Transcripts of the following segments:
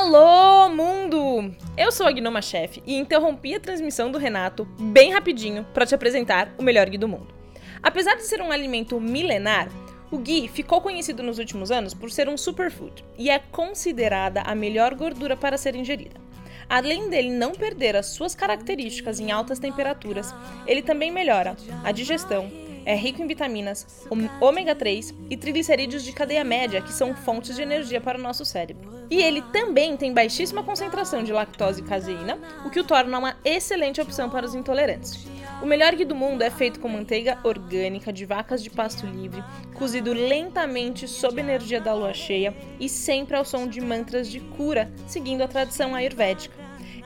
Alô, mundo! Eu sou a Gnoma Chef e interrompi a transmissão do Renato bem rapidinho para te apresentar o melhor ghee do mundo. Apesar de ser um alimento milenar, o ghee ficou conhecido nos últimos anos por ser um superfood e é considerada a melhor gordura para ser ingerida. Além dele não perder as suas características em altas temperaturas, ele também melhora a digestão, é rico em vitaminas, ômega 3 e triglicerídeos de cadeia média, que são fontes de energia para o nosso cérebro. E ele também tem baixíssima concentração de lactose e caseína, o que o torna uma excelente opção para os intolerantes. O melhor ghee do mundo é feito com manteiga orgânica de vacas de pasto livre, cozido lentamente sob energia da lua cheia e sempre ao som de mantras de cura, seguindo a tradição ayurvédica.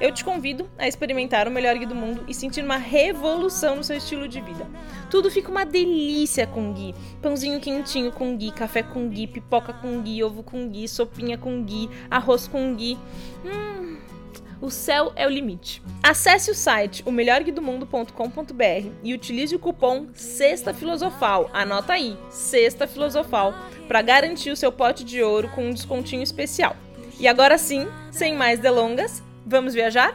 Eu te convido a experimentar o melhor ghee do mundo e sentir uma revolução no seu estilo de vida. Tudo fica uma delícia com ghee. Pãozinho quentinho com ghee, café com ghee, pipoca com ghee, ovo com ghee, sopinha com ghee, arroz com ghee. Hum, o céu é o limite. Acesse o site omelhorguidomundo.com.br e utilize o cupom Sexta Filosofal. Anota aí, Sexta Filosofal, para garantir o seu pote de ouro com um descontinho especial. E agora sim, sem mais delongas, Vamos viajar?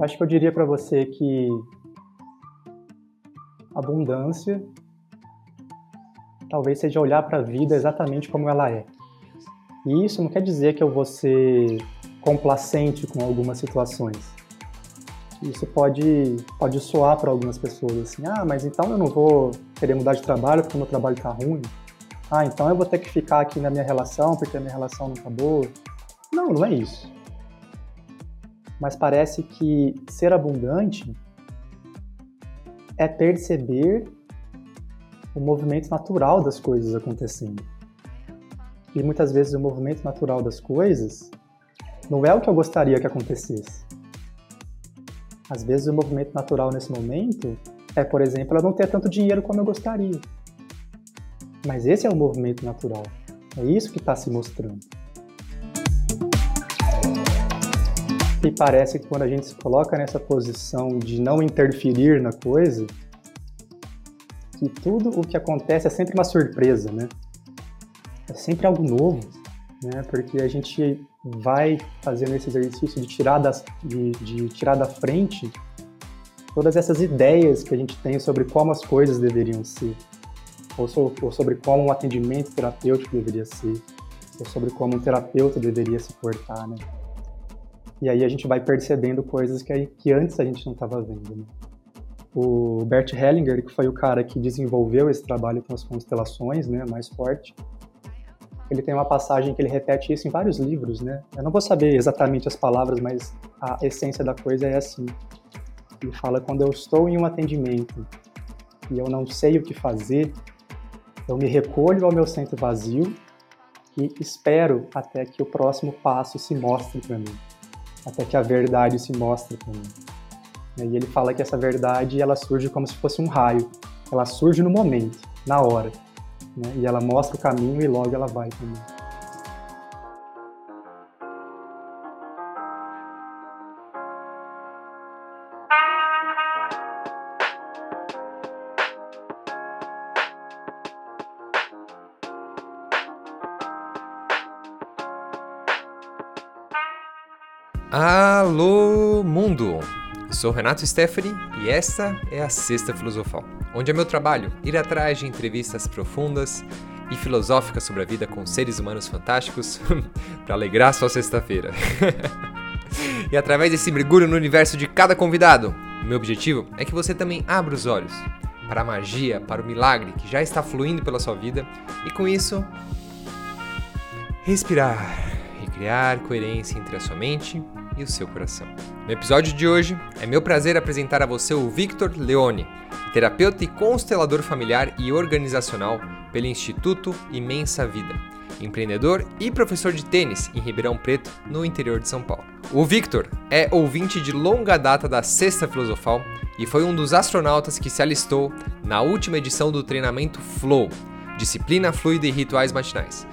Acho que eu diria para você que abundância talvez seja olhar para a vida exatamente como ela é. E isso não quer dizer que eu vou ser complacente com algumas situações. Isso pode, pode soar para algumas pessoas assim: ah, mas então eu não vou querer mudar de trabalho porque meu trabalho está ruim. Ah, então eu vou ter que ficar aqui na minha relação porque a minha relação não está boa. Não, não é isso. Mas parece que ser abundante é perceber o movimento natural das coisas acontecendo. E muitas vezes o movimento natural das coisas não é o que eu gostaria que acontecesse. Às vezes o movimento natural nesse momento é, por exemplo, eu não ter tanto dinheiro como eu gostaria. Mas esse é o movimento natural. É isso que está se mostrando. E parece que quando a gente se coloca nessa posição de não interferir na coisa, que tudo o que acontece é sempre uma surpresa, né? É sempre algo novo, né? Porque a gente vai fazendo esse exercício de tirar, das, de, de tirar da frente todas essas ideias que a gente tem sobre como as coisas deveriam ser, ou, so, ou sobre como um atendimento terapêutico deveria ser, ou sobre como um terapeuta deveria se portar, né? E aí a gente vai percebendo coisas que, que antes a gente não estava vendo. Né? O Bert Hellinger, que foi o cara que desenvolveu esse trabalho com as constelações, né, mais forte, ele tem uma passagem que ele repete isso em vários livros, né? Eu não vou saber exatamente as palavras, mas a essência da coisa é assim. Ele fala quando eu estou em um atendimento e eu não sei o que fazer, eu me recolho ao meu centro vazio e espero até que o próximo passo se mostre para mim até que a verdade se mostre para mim. E ele fala que essa verdade ela surge como se fosse um raio. Ela surge no momento, na hora. Né? E ela mostra o caminho e logo ela vai também. Sou Renato Stephanie e esta é a Sexta Filosofal, onde é meu trabalho ir atrás de entrevistas profundas e filosóficas sobre a vida com seres humanos fantásticos para alegrar sua sexta-feira. e através desse mergulho no universo de cada convidado, meu objetivo é que você também abra os olhos para a magia, para o milagre que já está fluindo pela sua vida e com isso respirar e criar coerência entre a sua mente e o seu coração. No episódio de hoje, é meu prazer apresentar a você o Victor Leone, terapeuta e constelador familiar e organizacional pelo Instituto Imensa Vida, empreendedor e professor de tênis em Ribeirão Preto, no interior de São Paulo. O Victor é ouvinte de longa data da Sexta Filosofal e foi um dos astronautas que se alistou na última edição do treinamento Flow, disciplina fluida e rituais matinais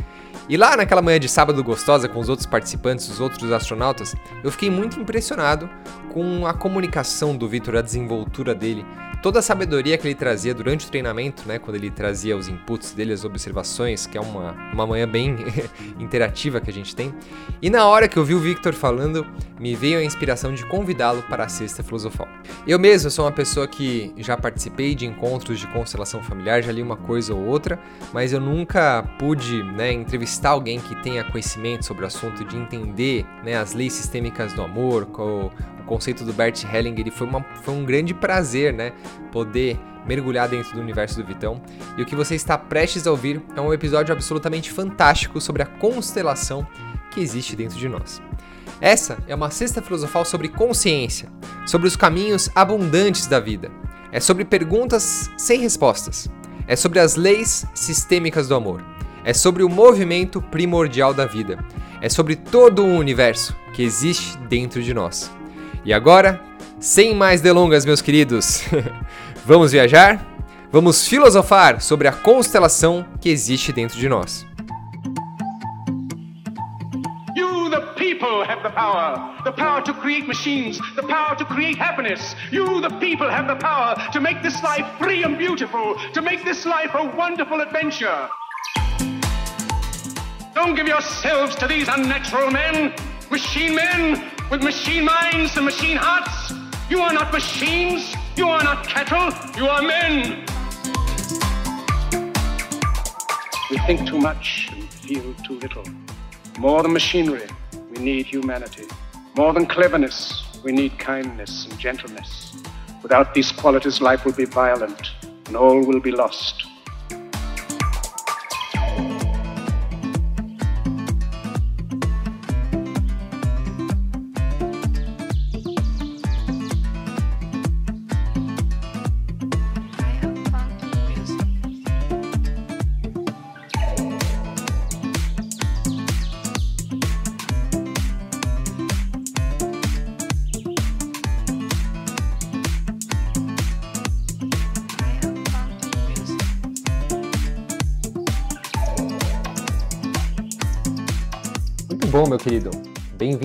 E lá naquela manhã de sábado gostosa com os outros participantes, os outros astronautas, eu fiquei muito impressionado com a comunicação do Victor, a desenvoltura dele, toda a sabedoria que ele trazia durante o treinamento, né, quando ele trazia os inputs dele, as observações, que é uma, uma manhã bem interativa que a gente tem. E na hora que eu vi o Victor falando, me veio a inspiração de convidá-lo para a Sexta Filosofal. Eu mesmo sou uma pessoa que já participei de encontros de constelação familiar, já li uma coisa ou outra, mas eu nunca pude né, entrevistar alguém que tenha conhecimento sobre o assunto, de entender né, as leis sistêmicas do amor, conceito do Bert Hellinger, e foi, uma, foi um grande prazer, né, poder mergulhar dentro do universo do Vitão. E o que você está prestes a ouvir é um episódio absolutamente fantástico sobre a constelação que existe dentro de nós. Essa é uma cesta filosofal sobre consciência, sobre os caminhos abundantes da vida. É sobre perguntas sem respostas. É sobre as leis sistêmicas do amor. É sobre o movimento primordial da vida. É sobre todo o universo que existe dentro de nós. E agora, sem mais delongas, meus queridos, vamos viajar? Vamos filosofar sobre a constelação que existe dentro de nós. people have the power. The power to create machines, the power to create happiness. You, the people, have the power to make this life free and beautiful, to make this life a wonderful adventure. Don't give yourselves to these unnatural men, machine men with machine minds and machine hearts. You are not machines, you are not cattle, you are men. We think too much and feel too little. More than machinery, we need humanity. More than cleverness, we need kindness and gentleness. Without these qualities, life will be violent and all will be lost.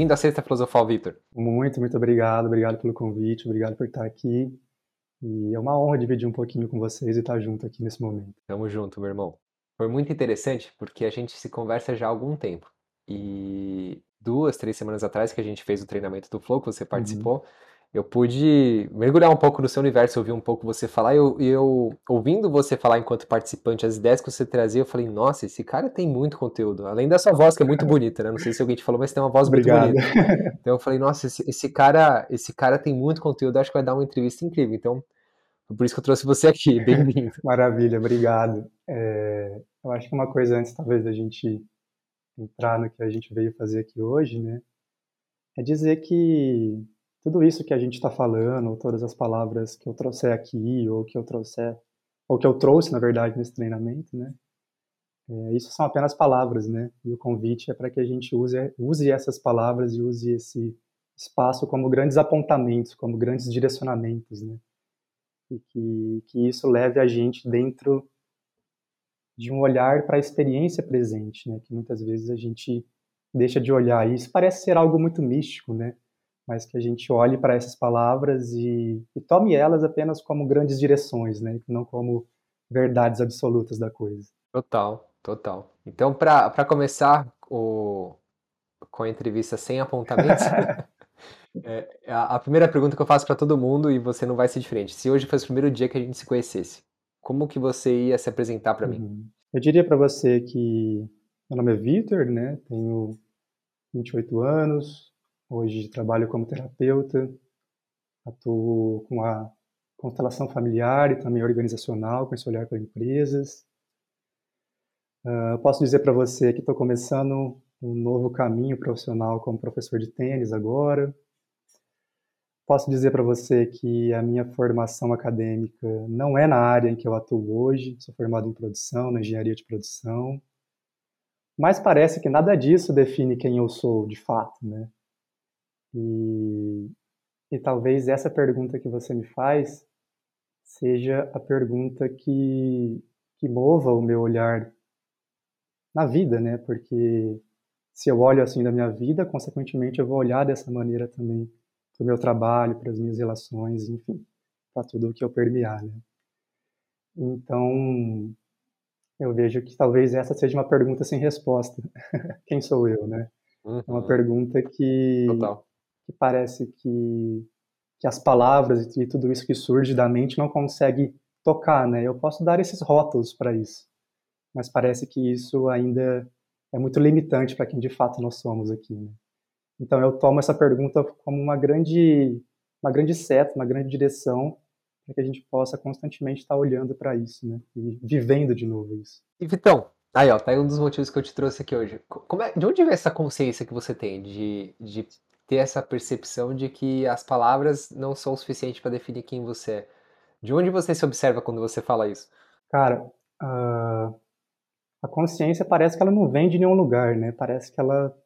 Bem-vindo à Sexta Filosofal, Vitor. Muito, muito obrigado. Obrigado pelo convite, obrigado por estar aqui. E é uma honra dividir um pouquinho com vocês e estar junto aqui nesse momento. Tamo junto, meu irmão. Foi muito interessante porque a gente se conversa já há algum tempo. E duas, três semanas atrás que a gente fez o treinamento do Flow, que você uhum. participou, uhum eu pude mergulhar um pouco no seu universo, ouvir um pouco você falar, e eu, eu, ouvindo você falar enquanto participante, as ideias que você trazia, eu falei, nossa, esse cara tem muito conteúdo, além da sua voz, que é muito bonita, né? Não sei se alguém te falou, mas tem uma voz Obrigado. muito bonita. Então eu falei, nossa, esse, esse, cara, esse cara tem muito conteúdo, acho que vai dar uma entrevista incrível. Então, por isso que eu trouxe você aqui, bem-vindo. Maravilha, obrigado. É, eu acho que uma coisa antes, talvez, da gente entrar no que a gente veio fazer aqui hoje, né? É dizer que tudo isso que a gente está falando, todas as palavras que eu trouxer aqui, ou que eu trouxer, ou que eu trouxe, na verdade, nesse treinamento, né? É, isso são apenas palavras, né? E o convite é para que a gente use, use essas palavras e use esse espaço como grandes apontamentos, como grandes direcionamentos, né? E que, que isso leve a gente dentro de um olhar para a experiência presente, né? Que muitas vezes a gente deixa de olhar. E isso parece ser algo muito místico, né? Mas que a gente olhe para essas palavras e, e, tome elas apenas como grandes direções, né? não como verdades absolutas da coisa. Total, total. Então, para começar o, com a entrevista sem apontamentos, é, a, a, primeira pergunta que eu faço para todo mundo, e você não vai ser diferente, se hoje fosse o primeiro dia que a gente se conhecesse, como que você ia se apresentar para mim? Uhum. Eu diria para você que meu nome é Vitor, né? tenho 28 anos, Hoje trabalho como terapeuta, atuo com a constelação familiar e também organizacional, com esse olhar para empresas. Uh, posso dizer para você que estou começando um novo caminho profissional como professor de tênis agora. Posso dizer para você que a minha formação acadêmica não é na área em que eu atuo hoje, sou formado em produção, na engenharia de produção. Mas parece que nada disso define quem eu sou de fato, né? E, e talvez essa pergunta que você me faz seja a pergunta que, que mova o meu olhar na vida, né? Porque se eu olho assim da minha vida, consequentemente eu vou olhar dessa maneira também para o meu trabalho, para as minhas relações, enfim, para tudo o que eu permear, né? Então, eu vejo que talvez essa seja uma pergunta sem resposta. Quem sou eu, né? Uhum. É uma uhum. pergunta que, que parece que, que as palavras e tudo isso que surge da mente não consegue tocar, né? Eu posso dar esses rótulos para isso, mas parece que isso ainda é muito limitante para quem de fato nós somos aqui. Né? Então eu tomo essa pergunta como uma grande, uma grande seta, uma grande direção para que a gente possa constantemente estar olhando para isso, né? E vivendo de novo isso. E Vitão, aí ó, tá aí um dos motivos que eu te trouxe aqui hoje. Como é, de onde vem essa consciência que você tem de, de ter essa percepção de que as palavras não são o suficiente para definir quem você é? De onde você se observa quando você fala isso? Cara, uh, a consciência parece que ela não vem de nenhum lugar, né? Parece que ela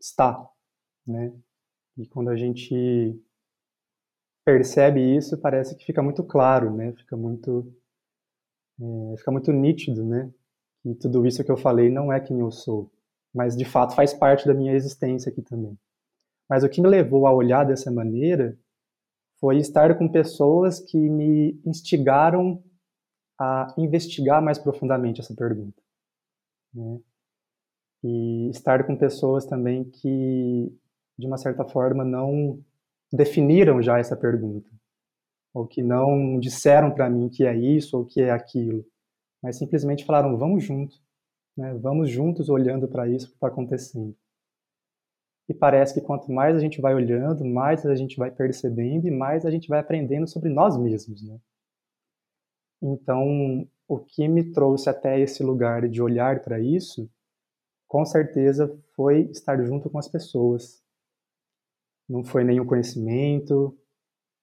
está, né? E quando a gente percebe isso, parece que fica muito claro, né? Fica muito, é, fica muito nítido, né? E tudo isso que eu falei não é quem eu sou, mas de fato faz parte da minha existência aqui também. Mas o que me levou a olhar dessa maneira foi estar com pessoas que me instigaram a investigar mais profundamente essa pergunta, né? E estar com pessoas também que, de uma certa forma, não definiram já essa pergunta, ou que não disseram para mim que é isso ou que é aquilo, mas simplesmente falaram: vamos juntos, né? vamos juntos olhando para isso que está acontecendo. E parece que quanto mais a gente vai olhando, mais a gente vai percebendo e mais a gente vai aprendendo sobre nós mesmos, né? Então, o que me trouxe até esse lugar de olhar para isso, com certeza foi estar junto com as pessoas, não foi nenhum conhecimento,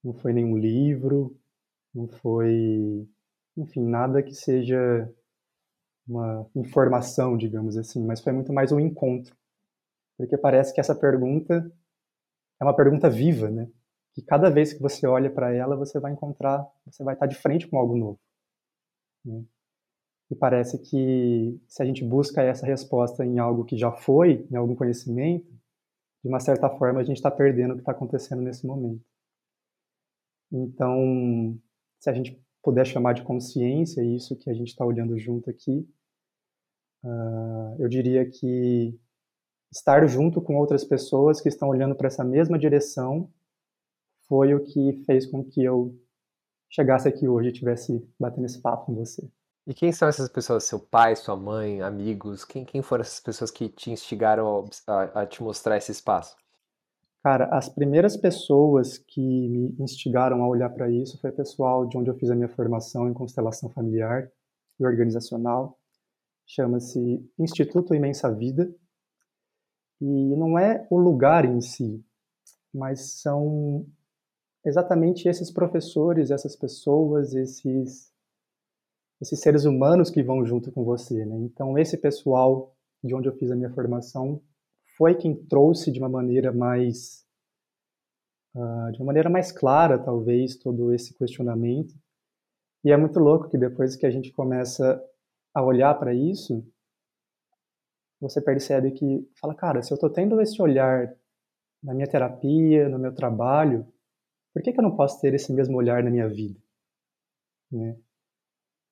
não foi nenhum livro, não foi, enfim, nada que seja uma informação, digamos assim, mas foi muito mais um encontro. Porque parece que essa pergunta é uma pergunta viva, né? Que cada vez que você olha para ela, você vai encontrar, você vai estar de frente com algo novo. Né? E parece que se a gente busca essa resposta em algo que já foi, em algum conhecimento, de uma certa forma, a gente está perdendo o que está acontecendo nesse momento. Então, se a gente puder chamar de consciência isso que a gente está olhando junto aqui, uh, eu diria que estar junto com outras pessoas que estão olhando para essa mesma direção foi o que fez com que eu chegasse aqui hoje e tivesse batendo esse papo com você. E quem são essas pessoas? Seu pai, sua mãe, amigos? Quem, quem foram essas pessoas que te instigaram a, a te mostrar esse espaço? Cara, as primeiras pessoas que me instigaram a olhar para isso foi o pessoal de onde eu fiz a minha formação em constelação familiar e organizacional. Chama-se Instituto Imensa Vida. E não é o lugar em si, mas são exatamente esses professores, essas pessoas, esses esses seres humanos que vão junto com você, né? Então esse pessoal de onde eu fiz a minha formação foi quem trouxe de uma maneira mais uh, de uma maneira mais clara, talvez, todo esse questionamento. E é muito louco que depois que a gente começa a olhar para isso, você percebe que fala, cara, se eu estou tendo esse olhar na minha terapia, no meu trabalho, por que, que eu não posso ter esse mesmo olhar na minha vida? Né?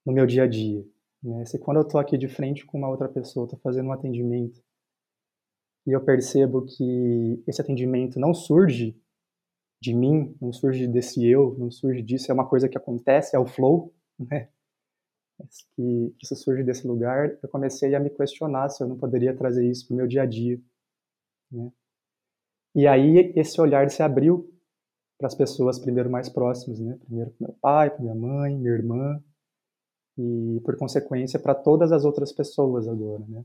no meu dia a dia. Né? Se quando eu estou aqui de frente com uma outra pessoa, estou fazendo um atendimento, e eu percebo que esse atendimento não surge de mim, não surge desse eu, não surge disso, é uma coisa que acontece, é o flow, né? Que isso surge desse lugar, eu comecei a me questionar se eu não poderia trazer isso para o meu dia a dia. Né? E aí esse olhar se abriu para as pessoas primeiro mais próximas, né? Primeiro para meu pai, para minha mãe, minha irmã, e por consequência para todas as outras pessoas agora, né?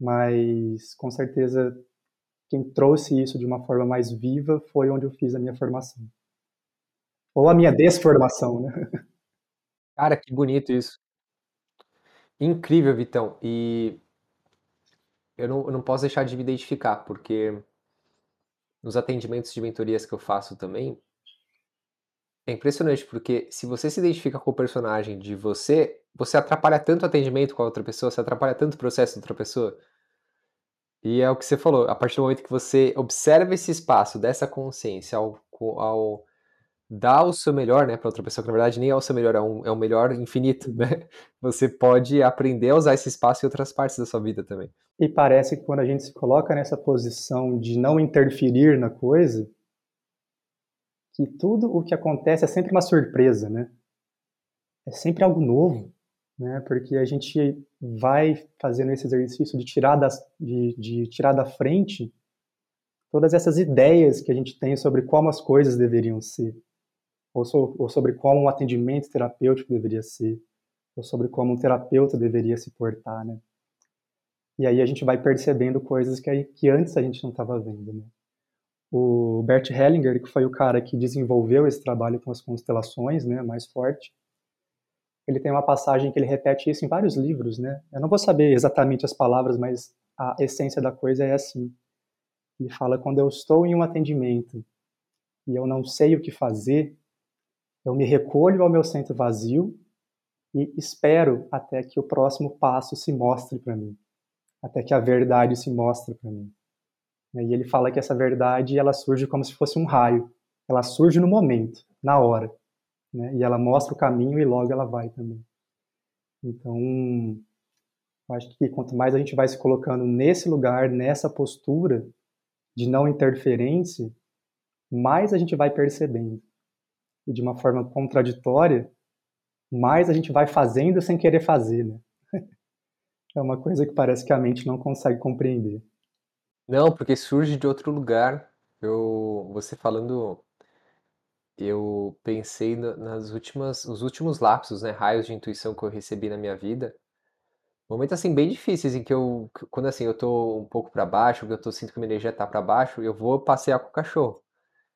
Mas com certeza quem trouxe isso de uma forma mais viva foi onde eu fiz a minha formação. Ou a minha desformação, né? Cara, que bonito isso. Incrível, Vitão. E eu não, eu não posso deixar de me identificar, porque nos atendimentos de mentorias que eu faço também, É impressionante, porque se você se identifica com o personagem de você, você atrapalha tanto o atendimento com a outra pessoa, você atrapalha tanto o processo da outra pessoa. E é o que você falou, a partir do momento que você observa esse espaço dessa consciência ao, ao dar o seu melhor, né, para outra pessoa, que na verdade nem é o seu melhor, é um, é um melhor infinito, né? Você pode aprender a usar esse espaço em outras partes da sua vida também. E parece que quando a gente se coloca nessa posição de não interferir na coisa, que tudo o que acontece é sempre uma surpresa, né? É sempre algo novo, né? Porque a gente vai fazendo esse exercício de tirar, das, de, de tirar da frente todas essas ideias que a gente tem sobre como as coisas deveriam ser ou, so, ou sobre como um atendimento terapêutico deveria ser, ou sobre como um terapeuta deveria se portar, né? E aí a gente vai percebendo coisas que, que antes a gente não estava vendo, né? O Bert Hellinger, que foi o cara que desenvolveu esse trabalho com as constelações, né, mais forte, ele tem uma passagem que ele repete isso em vários livros, né? Eu não vou saber exatamente as palavras, mas a essência da coisa é assim. Ele fala: quando eu estou em um atendimento e eu não sei o que fazer, eu me recolho ao meu centro vazio e espero até que o próximo passo se mostre para mim, até que a verdade se mostre para mim. E ele fala que essa verdade ela surge como se fosse um raio, ela surge no momento, na hora, né? e ela mostra o caminho e logo ela vai também. Então, acho que quanto mais a gente vai se colocando nesse lugar, nessa postura de não interferência, mais a gente vai percebendo e de uma forma contraditória, mais a gente vai fazendo sem querer fazer, né? É uma coisa que parece que a mente não consegue compreender. Não, porque surge de outro lugar. Eu, você falando, eu pensei nas últimas, os últimos lapsos, né, raios de intuição que eu recebi na minha vida. Momentos assim bem difíceis em que eu, quando assim eu tô um pouco para baixo, eu tô sinto que minha energia tá para baixo, eu vou passear com o cachorro.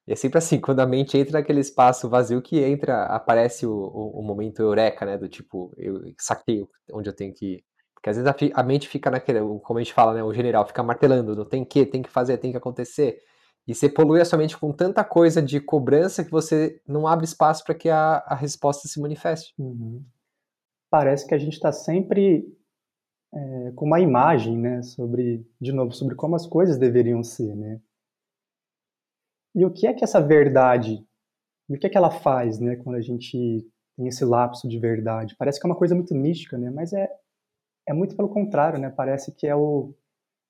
E é sempre assim, quando a mente entra naquele espaço vazio que entra, aparece o, o, o momento eureka, né? Do tipo, eu saquei onde eu tenho que ir. Porque às vezes a, a, mente fica naquele, como a gente fala, né? O general fica martelando, não tem que, tem que fazer, tem que acontecer. E você polui a sua mente com tanta coisa de cobrança que você não abre espaço para que a, a resposta se manifeste. Uhum. Parece que a gente está sempre é, com uma imagem, né? Sobre, de novo, sobre como as coisas deveriam ser, né? E o que é que essa verdade, e o que é que ela faz, né, quando a gente tem esse lapso de verdade? Parece que é uma coisa muito mística, né, mas é, é muito pelo contrário, né, parece que é, o,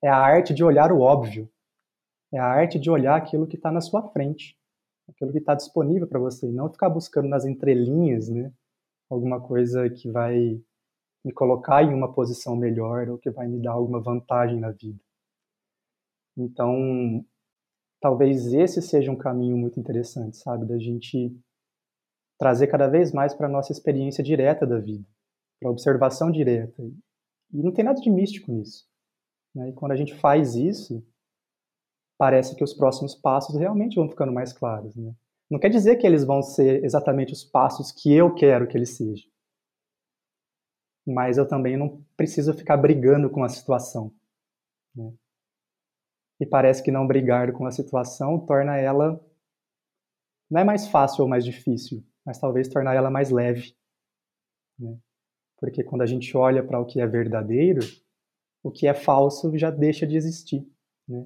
é a arte de olhar o óbvio, é a arte de olhar aquilo que está na sua frente, aquilo que está disponível para você, e não ficar buscando nas entrelinhas, né, alguma coisa que vai me colocar em uma posição melhor ou que vai me dar alguma vantagem na vida. Então, talvez esse seja um caminho muito interessante, sabe? Da gente trazer cada vez mais para a nossa experiência direta da vida, para a observação direta. E não tem nada de místico nisso. Né? E quando a gente faz isso, parece que os próximos passos realmente vão ficando mais claros. Né? Não quer dizer que eles vão ser exatamente os passos que eu quero que eles sejam. Mas eu também não preciso ficar brigando com a situação. Né? E parece que não brigar com a situação torna ela não é mais fácil ou mais difícil, mas talvez tornar ela mais leve. Né? Porque quando a gente olha para o que é verdadeiro, o que é falso já deixa de existir. Né?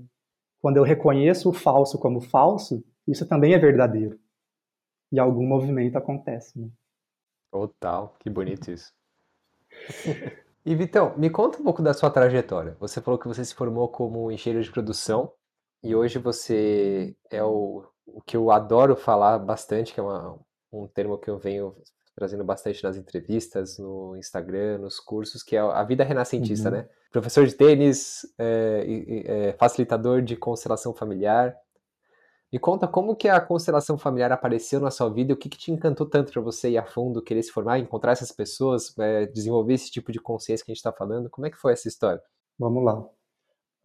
Quando eu reconheço o falso como falso, isso também é verdadeiro. E algum movimento acontece. Né? Total, que bonito isso. E Vitão, me conta um pouco da sua trajetória. Você falou que você se formou como engenheiro de produção e hoje você é o, o que eu adoro falar bastante, que é uma, um termo que eu venho trazendo bastante nas entrevistas, no Instagram, nos cursos, que é a vida renascentista, uhum. né? Professor de tênis, é, é, facilitador de constelação familiar, me conta como que a constelação familiar apareceu na sua vida e o que, que te encantou tanto para você ir a fundo, querer se formar, encontrar essas pessoas, é, desenvolver esse tipo de consciência que a gente está falando. Como é que foi essa história? Vamos lá.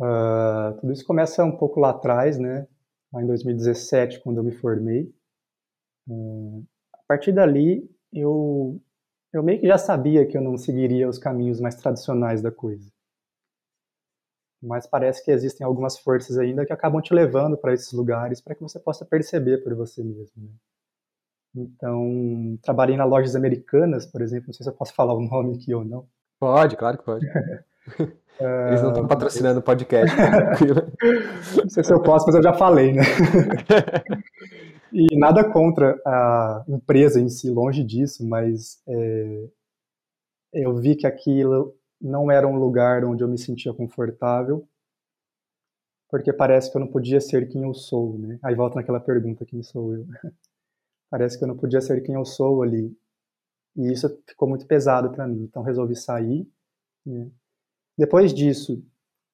Uh, tudo isso começa um pouco lá atrás, né? Lá em 2017, quando eu me formei. Uh, a partir dali, eu, eu meio que já sabia que eu não seguiria os caminhos mais tradicionais da coisa mas parece que existem algumas forças ainda que acabam te levando para esses lugares para que você possa perceber por você mesmo. Né? Então, trabalhei na Lojas Americanas, por exemplo, não sei se eu posso falar o nome aqui ou não. Pode, claro que pode. Eles não estão patrocinando o podcast. não sei se eu posso, mas eu já falei, né? e nada contra a empresa em si, longe disso, mas é, eu vi que aquilo não era um lugar onde eu me sentia confortável, porque parece que eu não podia ser quem eu sou, né? Aí volta naquela pergunta, quem sou eu? parece que eu não podia ser quem eu sou ali. E isso ficou muito pesado para mim, então resolvi sair, né? Depois disso,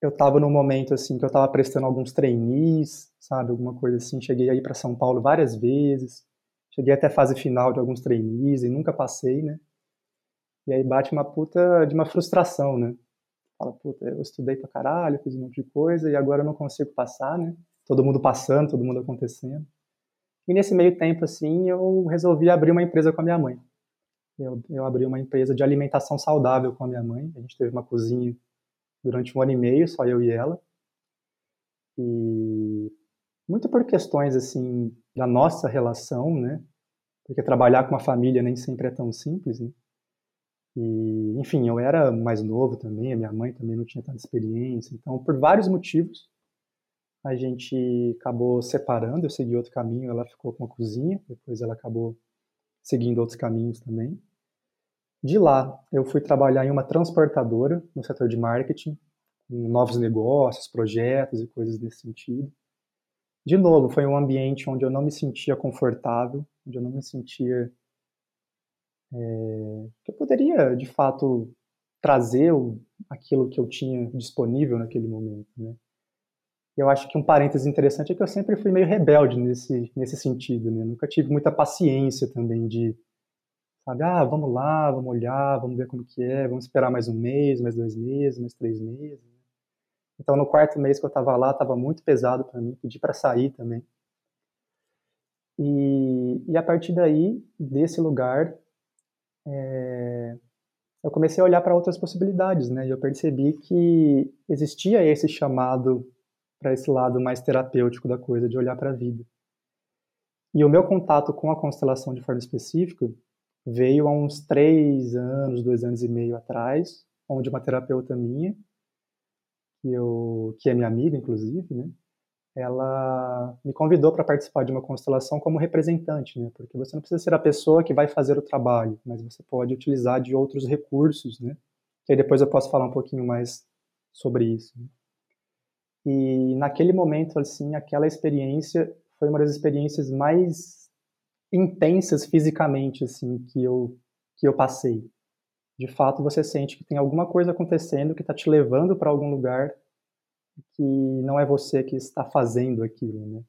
eu estava num momento assim que eu estava prestando alguns trainees, sabe, alguma coisa assim. Cheguei aí para São Paulo várias vezes, cheguei até a fase final de alguns trainees e nunca passei, né? E aí bate uma puta de uma frustração, né? Fala, puta, eu estudei pra caralho, fiz um monte de coisa e agora eu não consigo passar, né? Todo mundo passando, todo mundo acontecendo. E nesse meio tempo, assim, eu resolvi abrir uma empresa com a minha mãe. Eu, eu abri uma empresa de alimentação saudável com a minha mãe. A gente teve uma cozinha durante um ano e meio, só eu e ela. E muito por questões, assim, da nossa relação, né? Porque trabalhar com uma família nem sempre é tão simples, né? E, enfim, eu era mais novo também, a minha mãe também não tinha tanta experiência. Então, por vários motivos, a gente acabou separando. Eu segui outro caminho, ela ficou com a cozinha, depois ela acabou seguindo outros caminhos também. De lá, eu fui trabalhar em uma transportadora no setor de marketing, com novos negócios, projetos e coisas desse sentido. De novo, foi um ambiente onde eu não me sentia confortável, onde eu não me sentia é, que eu poderia, de fato, trazer o, aquilo que eu tinha disponível naquele momento, né? Eu acho que um parêntese interessante é que eu sempre fui meio rebelde nesse, nesse sentido, né? nunca tive muita paciência também de, sabe, ah, vamos lá, vamos olhar, vamos ver como que é, vamos esperar mais um mês, mais dois meses, mais três meses. Então, no quarto mês que eu estava lá, estava muito pesado para mim, pedi para sair também. E, e a partir daí, desse lugar, é, eu comecei a olhar para outras possibilidades, né? E eu percebi que existia esse chamado para esse lado mais terapêutico da coisa, de olhar para a vida. E o meu contato com a constelação de forma específica veio há uns três anos, dois anos e meio atrás, onde uma terapeuta minha, que, eu, que é minha amiga, inclusive, né? Ela me convidou para participar de uma constelação como representante, né? Porque você não precisa ser a pessoa que vai fazer o trabalho, mas você pode utilizar de outros recursos, né? Que aí depois eu posso falar um pouquinho mais sobre isso. Né? E naquele momento, assim, aquela experiência foi uma das experiências mais intensas fisicamente, assim, que eu que eu passei. De fato, você sente que tem alguma coisa acontecendo que está te levando para algum lugar que não é você que está fazendo aquilo, né?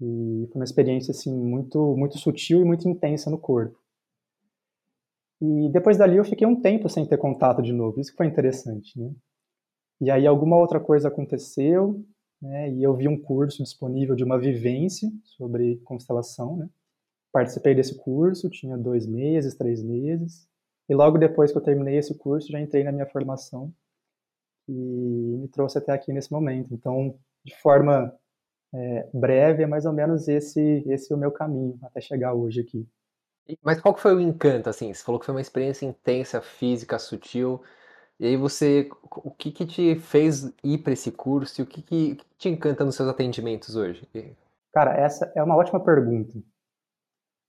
E foi uma experiência assim muito muito sutil e muito intensa no corpo. E depois dali eu fiquei um tempo sem ter contato de novo. Isso foi interessante, né? E aí alguma outra coisa aconteceu, né? E eu vi um curso disponível de uma vivência sobre constelação, né? Participei desse curso, tinha dois meses, três meses. E logo depois que eu terminei esse curso, já entrei na minha formação e me trouxe até aqui nesse momento. Então, de forma é, breve, é mais ou menos esse, esse o meu caminho até chegar hoje aqui. Mas qual que foi o encanto, assim? Você falou que foi uma experiência intensa, física, sutil. E aí você, o que que te fez ir para esse curso e o que que te encanta nos seus atendimentos hoje? Cara, essa é uma ótima pergunta.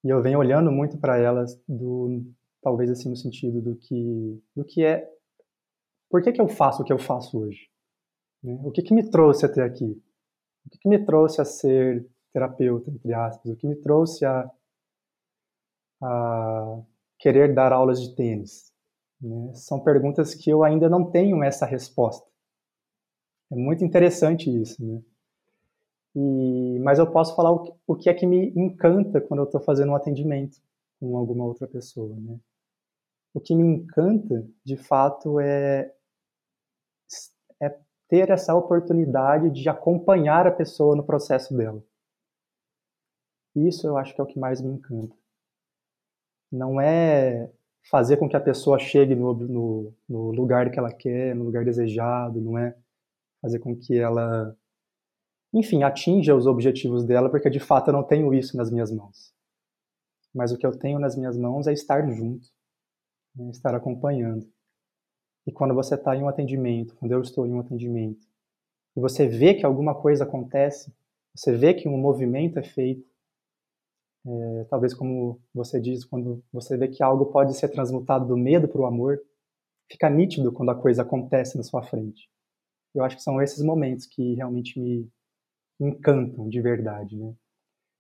E eu venho olhando muito para elas do talvez assim no sentido do que do que é por que, que eu faço o que eu faço hoje? Né? O que, que me trouxe até aqui? O que, que me trouxe a ser terapeuta, entre aspas? O que me trouxe a, a querer dar aulas de tênis? Né? São perguntas que eu ainda não tenho essa resposta. É muito interessante isso, né? E, mas eu posso falar o que, o que é que me encanta quando eu estou fazendo um atendimento com alguma outra pessoa, né? O que me encanta, de fato, é é ter essa oportunidade de acompanhar a pessoa no processo dela. Isso eu acho que é o que mais me encanta. Não é fazer com que a pessoa chegue no, no, no lugar que ela quer, no lugar desejado, não é fazer com que ela, enfim, atinja os objetivos dela, porque de fato eu não tenho isso nas minhas mãos. mas o que eu tenho nas minhas mãos é estar junto, né? estar acompanhando. E quando você está em um atendimento, quando eu estou em um atendimento, e você vê que alguma coisa acontece, você vê que um movimento é feito, é, talvez como você diz, quando você vê que algo pode ser transmutado do medo para o amor, fica nítido quando a coisa acontece na sua frente. Eu acho que são esses momentos que realmente me encantam de verdade, né?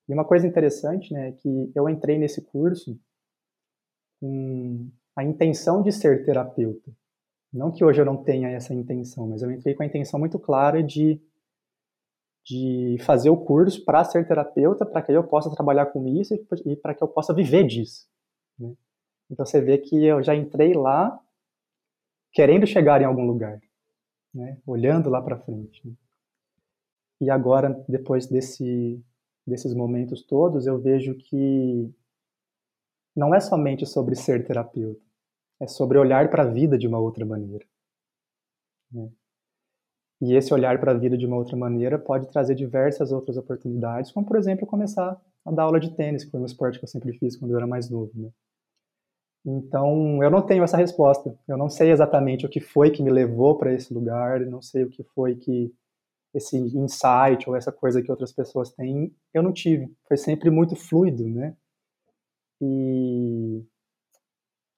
E uma coisa interessante, né, é que eu entrei nesse curso com a intenção de ser terapeuta. Não que hoje eu não tenha essa intenção, mas eu entrei com a intenção muito clara de, de fazer o curso para ser terapeuta, para que eu possa trabalhar com isso e para que eu possa viver disso. Né? Então você vê que eu já entrei lá querendo chegar em algum lugar, né? olhando lá para frente. Né? E agora, depois desse, desses momentos todos, eu vejo que não é somente sobre ser terapeuta, é sobre olhar para a vida de uma outra maneira. Né? E esse olhar para a vida de uma outra maneira pode trazer diversas outras oportunidades, como, por exemplo, começar a dar aula de tênis, que foi um esporte que eu sempre fiz quando eu era mais novo. Né? Então, eu não tenho essa resposta. Eu não sei exatamente o que foi que me levou para esse lugar, não sei o que foi que esse insight ou essa coisa que outras pessoas têm, eu não tive. Foi sempre muito fluido, né? E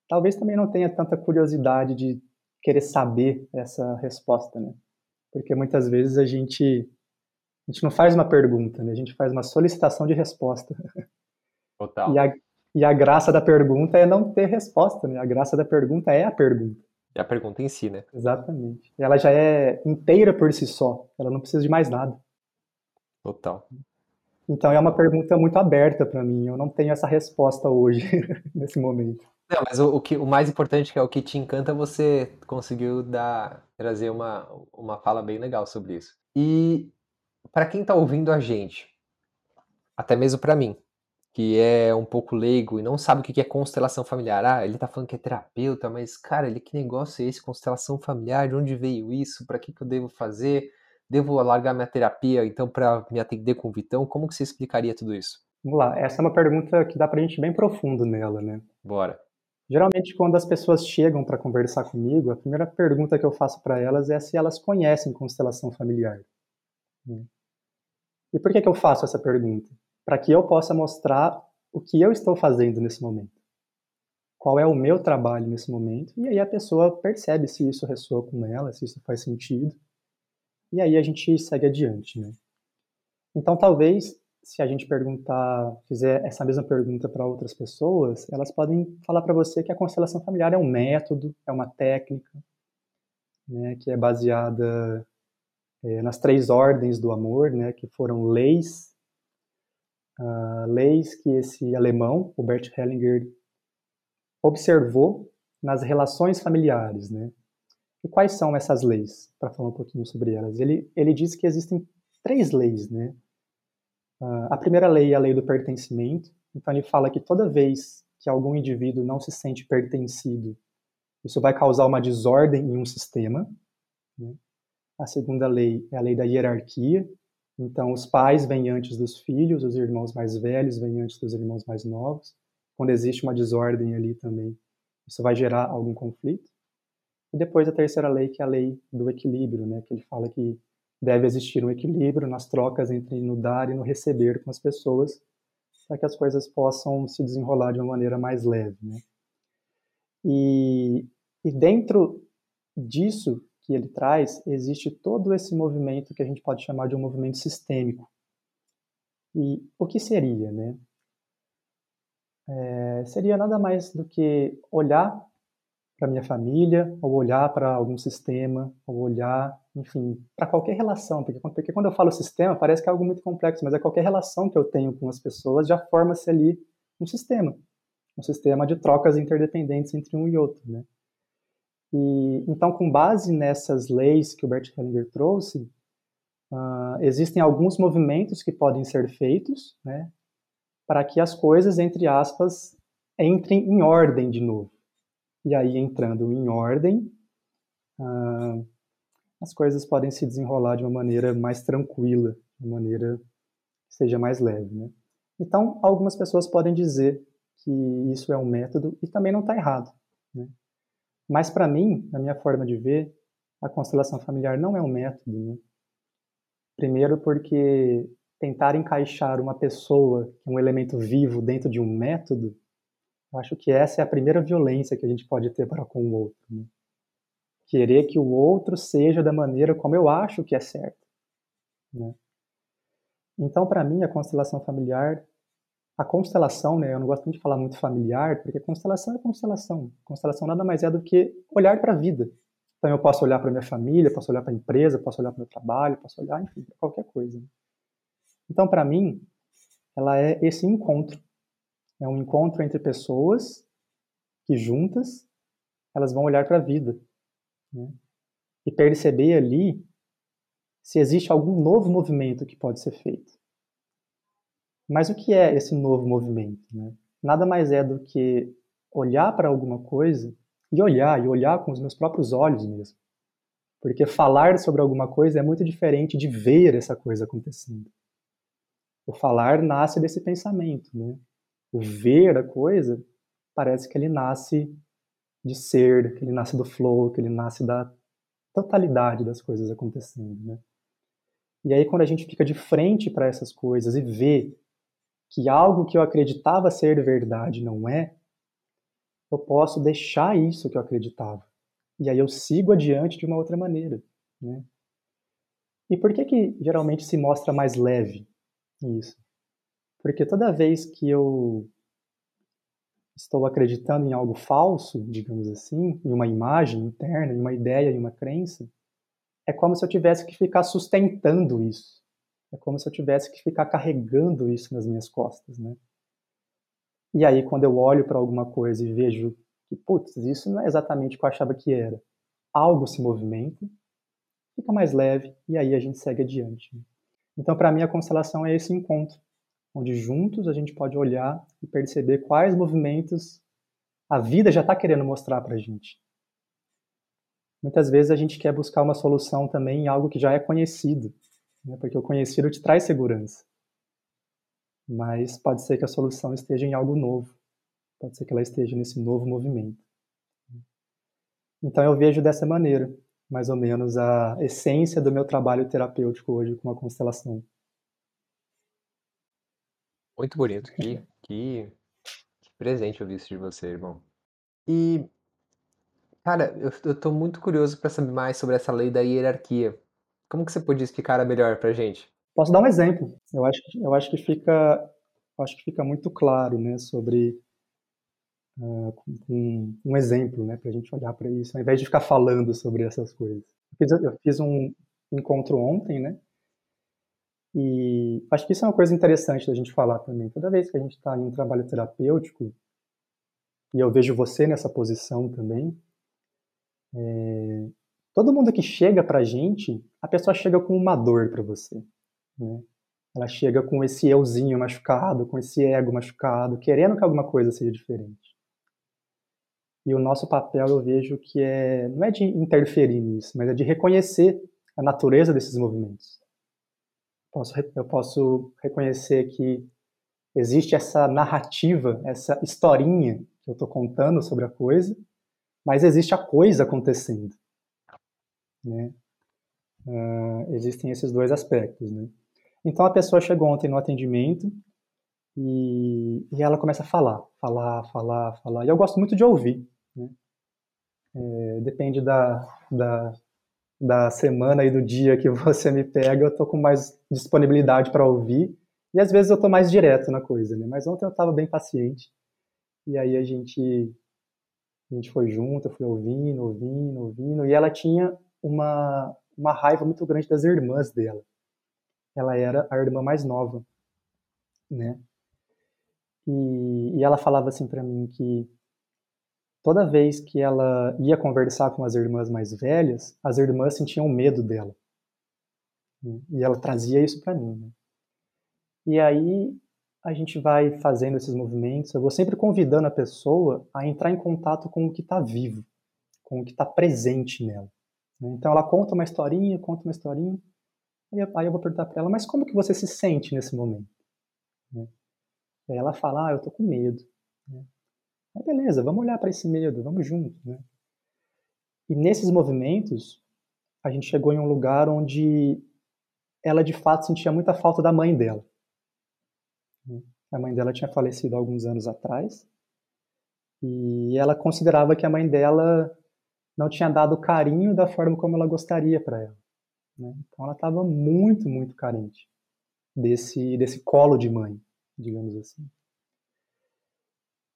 talvez também não tenha tanta curiosidade de querer saber essa resposta, né? Porque muitas vezes a gente a gente não faz uma pergunta, né? A gente faz uma solicitação de resposta. Total. E a, e a graça da pergunta é não ter resposta, né? A graça da pergunta é a pergunta. É a pergunta em si, né? Exatamente. Ela já é inteira por si só. Ela não precisa de mais nada. Total. Então é uma pergunta muito aberta para mim. Eu não tenho essa resposta hoje, nesse momento. Não, mas o, o, que, o mais importante que é o que te encanta, você conseguiu dar, trazer uma, uma fala bem legal sobre isso. E para quem está ouvindo a gente, até mesmo para mim, que é um pouco leigo e não sabe o que é constelação familiar. Ah, ele tá falando que é terapeuta, mas cara, ele que negócio é esse? Constelação familiar? De onde veio isso? Para que, que eu devo fazer? Devo largar minha terapia então para me atender com o Vitão? Como que você explicaria tudo isso? Vamos lá, essa é uma pergunta que dá pra gente bem profundo nela, né? Bora. Geralmente, quando as pessoas chegam para conversar comigo, a primeira pergunta que eu faço para elas é se elas conhecem constelação familiar. Né? E por que, que eu faço essa pergunta? Para que eu possa mostrar o que eu estou fazendo nesse momento. Qual é o meu trabalho nesse momento? E aí a pessoa percebe se isso ressoa com ela, se isso faz sentido. E aí a gente segue adiante, né? Então, talvez se a gente perguntar, fizer essa mesma pergunta para outras pessoas, elas podem falar para você que a constelação familiar é um método, é uma técnica, né, que é baseada é, nas três ordens do amor, né, que foram leis, uh, leis que esse alemão, o Bert Hellinger, observou nas relações familiares, né? E quais são essas leis? Para falar um pouquinho sobre elas, ele ele diz que existem três leis, né? Uh, a primeira lei é a lei do pertencimento. Então ele fala que toda vez que algum indivíduo não se sente pertencido, isso vai causar uma desordem em um sistema. Né? A segunda lei é a lei da hierarquia. Então os pais vêm antes dos filhos, os irmãos mais velhos vêm antes dos irmãos mais novos. Quando existe uma desordem ali também, isso vai gerar algum conflito. E depois a terceira lei, que é a lei do equilíbrio, né? que ele fala que deve existir um equilíbrio nas trocas entre no dar e no receber com as pessoas, para que as coisas possam se desenrolar de uma maneira mais leve. Né? E, e dentro disso que ele traz, existe todo esse movimento que a gente pode chamar de um movimento sistêmico. E o que seria? Né? É, seria nada mais do que olhar para minha família, ou olhar para algum sistema, ou olhar, enfim, para qualquer relação, porque, porque quando eu falo sistema parece que é algo muito complexo, mas é qualquer relação que eu tenho com as pessoas já forma-se ali um sistema, um sistema de trocas interdependentes entre um e outro, né? E então, com base nessas leis que o Bert Hellinger trouxe, uh, existem alguns movimentos que podem ser feitos, né, para que as coisas, entre aspas, entrem em ordem de novo. E aí, entrando em ordem, uh, as coisas podem se desenrolar de uma maneira mais tranquila, de uma maneira que seja mais leve. Né? Então, algumas pessoas podem dizer que isso é um método e também não está errado. Né? Mas para mim, na minha forma de ver, a constelação familiar não é um método. Né? Primeiro porque tentar encaixar uma pessoa, um elemento vivo, dentro de um método, acho que essa é a primeira violência que a gente pode ter para com o outro. Né? Querer que o outro seja da maneira como eu acho que é certo. Né? Então, para mim, a constelação familiar, a constelação, né, eu não gosto muito de falar muito familiar, porque constelação é constelação. Constelação nada mais é do que olhar para a vida. Então, eu posso olhar para minha família, posso olhar para a empresa, posso olhar para o meu trabalho, posso olhar, enfim, qualquer coisa. Então, para mim, ela é esse encontro. É um encontro entre pessoas que juntas elas vão olhar para a vida né? e perceber ali se existe algum novo movimento que pode ser feito. Mas o que é esse novo movimento? Né? Nada mais é do que olhar para alguma coisa e olhar, e olhar com os meus próprios olhos mesmo. Porque falar sobre alguma coisa é muito diferente de ver essa coisa acontecendo. O falar nasce desse pensamento, né? O ver a coisa parece que ele nasce de ser, que ele nasce do flow, que ele nasce da totalidade das coisas acontecendo, né? E aí quando a gente fica de frente para essas coisas e vê que algo que eu acreditava ser verdade não é, eu posso deixar isso que eu acreditava. E aí eu sigo adiante de uma outra maneira, né? E por que que geralmente se mostra mais leve isso. Porque toda vez que eu estou acreditando em algo falso, digamos assim, em uma imagem interna, em uma ideia, em uma crença, é como se eu tivesse que ficar sustentando isso. É como se eu tivesse que ficar carregando isso nas minhas costas, né? E aí, quando eu olho para alguma coisa e vejo que, putz, isso não é exatamente o que eu achava que era, algo se movimenta, fica mais leve e aí a gente segue adiante. Né? Então, para mim, a constelação é esse encontro, onde juntos a gente pode olhar e perceber quais movimentos a vida já está querendo mostrar para a gente. Muitas vezes a gente quer buscar uma solução também em algo que já é conhecido, né? porque o conhecido te traz segurança. Mas pode ser que a solução esteja em algo novo, pode ser que ela esteja nesse novo movimento. Então eu vejo dessa maneira mais ou menos a essência do meu trabalho terapêutico hoje com a constelação. Muito bonito. Que, que, que presente eu vi isso de você, irmão. E, cara, eu, eu tô muito curioso para saber mais sobre essa lei da hierarquia. Como que você podia explicar melhor pra gente? Posso dar um exemplo. Eu acho, eu acho que fica, acho que fica muito claro, né, sobre uh, um, um, exemplo, né, para a gente olhar para isso, ao invés de ficar falando sobre essas coisas. Eu fiz, eu fiz um encontro ontem, né, e acho que isso é uma coisa interessante da gente falar também. Toda vez que a gente está em um trabalho terapêutico, e eu vejo você nessa posição também, é, todo mundo que chega para a gente, a pessoa chega com uma dor para você. Né? Ela chega com esse euzinho machucado, com esse ego machucado, querendo que alguma coisa seja diferente. E o nosso papel eu vejo que é não é de interferir nisso, mas é de reconhecer a natureza desses movimentos. Posso, eu posso reconhecer que existe essa narrativa, essa historinha que eu estou contando sobre a coisa, mas existe a coisa acontecendo. Né? Uh, existem esses dois aspectos. Né? Então a pessoa chegou ontem no atendimento e, e ela começa a falar, falar, falar, falar. E eu gosto muito de ouvir. Né? É, depende da, da, da semana e do dia que você me pega, eu tô com mais disponibilidade para ouvir. E às vezes eu tô mais direto na coisa, né? Mas ontem eu estava bem paciente. E aí a gente a gente foi junto, eu fui ouvindo, ouvindo, ouvindo, e ela tinha uma uma raiva muito grande das irmãs dela. Ela era a irmã mais nova, né? E, e ela falava assim para mim que toda vez que ela ia conversar com as irmãs mais velhas, as irmãs sentiam medo dela. E ela trazia isso para mim. Né? E aí a gente vai fazendo esses movimentos, eu vou sempre convidando a pessoa a entrar em contato com o que está vivo, com o que está presente nela. Né? Então ela conta uma historinha, conta uma historinha, e aí eu vou perguntar para ela, mas como que você se sente nesse momento? Né? Aí ela fala, ah, eu tô com medo. Mas beleza, vamos olhar para esse medo, vamos junto. Né? E nesses movimentos, a gente chegou em um lugar onde ela de fato sentia muita falta da mãe dela. A mãe dela tinha falecido alguns anos atrás e ela considerava que a mãe dela não tinha dado carinho da forma como ela gostaria para ela. Né? Então ela estava muito, muito carente desse, desse colo de mãe, digamos assim.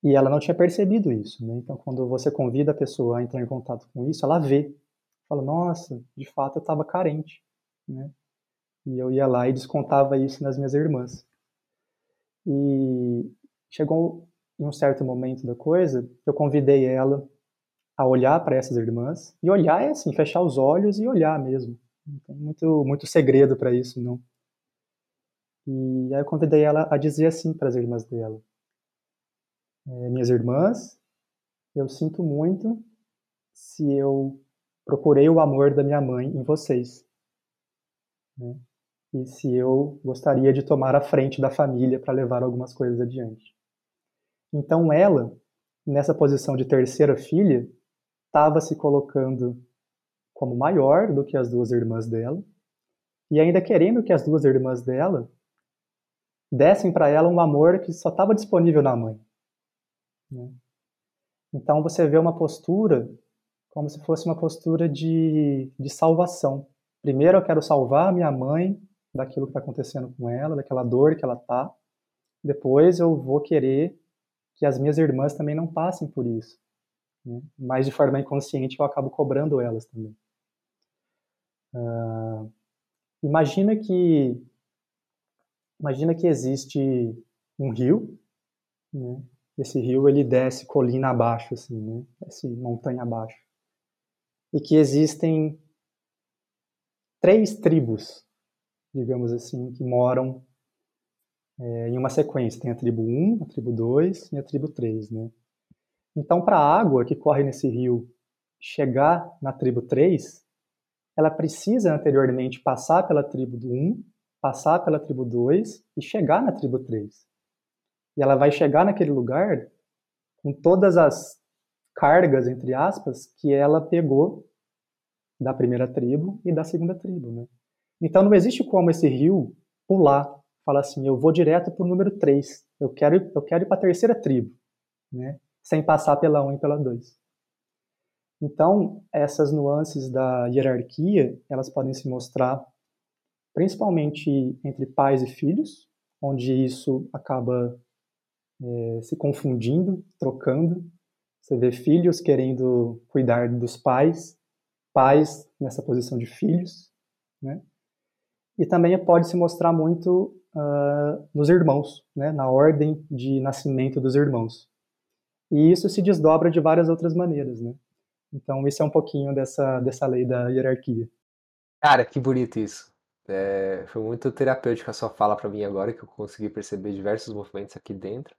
E ela não tinha percebido isso. Né? Então quando você convida a pessoa a entrar em contato com isso, ela vê. Fala, nossa, de fato eu estava carente. Né? E eu ia lá e descontava isso nas minhas irmãs. E chegou em um certo momento da coisa, eu convidei ela a olhar para essas irmãs. E olhar é assim, fechar os olhos e olhar mesmo. Não tem muito, muito segredo para isso, não. E aí eu convidei ela a dizer assim para as irmãs dela: Minhas irmãs, eu sinto muito se eu procurei o amor da minha mãe em vocês. Né? E se eu gostaria de tomar a frente da família para levar algumas coisas adiante. Então ela, nessa posição de terceira filha, estava se colocando como maior do que as duas irmãs dela, e ainda querendo que as duas irmãs dela dessem para ela um amor que só estava disponível na mãe. Né? Então você vê uma postura como se fosse uma postura de, de salvação. Primeiro eu quero salvar minha mãe daquilo que está acontecendo com ela, daquela dor que ela está. Depois eu vou querer que as minhas irmãs também não passem por isso. Né? Mas de forma inconsciente eu acabo cobrando elas também. Uh, imagina que imagina que existe um rio, né? Esse rio ele desce colina abaixo, assim, né? Desce montanha abaixo, e que existem três tribos, digamos assim, que moram é, em uma sequência. Tem a tribo 1, a tribo 2 e a tribo 3, né? Então, para a água que corre nesse rio chegar na tribo 3, ela precisa anteriormente passar pela tribo 1, passar pela tribo 2 e chegar na tribo 3. E ela vai chegar naquele lugar com todas as cargas, entre aspas, que ela pegou da primeira tribo e da segunda tribo, né? Então não existe como esse rio pular, falar assim, eu vou direto para o número 3, eu quero, eu quero ir para a terceira tribo, né? sem passar pela 1 e pela 2. Então, essas nuances da hierarquia, elas podem se mostrar principalmente entre pais e filhos, onde isso acaba é, se confundindo, trocando. Você vê filhos querendo cuidar dos pais, pais nessa posição de filhos, né? E também pode se mostrar muito uh, nos irmãos, né? na ordem de nascimento dos irmãos. E isso se desdobra de várias outras maneiras, né? Então, isso é um pouquinho dessa, dessa lei da hierarquia. Cara, que bonito isso. É, foi muito terapêutico a sua fala para mim agora, que eu consegui perceber diversos movimentos aqui dentro.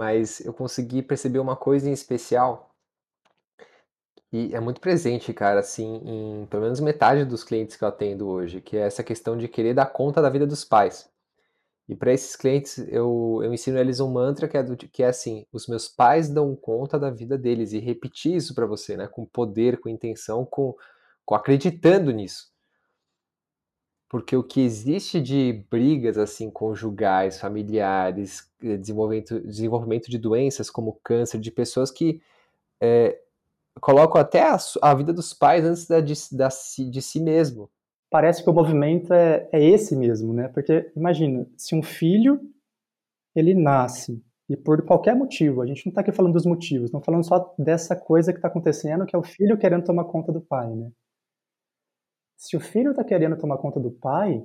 Mas eu consegui perceber uma coisa em especial que é muito presente, cara, assim, em pelo menos metade dos clientes que eu atendo hoje, que é essa questão de querer dar conta da vida dos pais. E para esses clientes, eu, eu ensino eles um mantra que é, do, que é assim: os meus pais dão conta da vida deles. E repetir isso para você, né? Com poder, com intenção, com, com acreditando nisso. Porque o que existe de brigas assim conjugais, familiares, eh, desenvolvimento, desenvolvimento de doenças como câncer, de pessoas que é, colocam até a, a, vida dos pais antes da, de, da, de si mesmo parece que o movimento é, é esse mesmo, né? Porque imagina, se um filho ele nasce e por qualquer motivo, a gente não está aqui falando dos motivos, estamos falando só dessa coisa que está acontecendo, que é o filho querendo tomar conta do pai, né? Se o filho está querendo tomar conta do pai,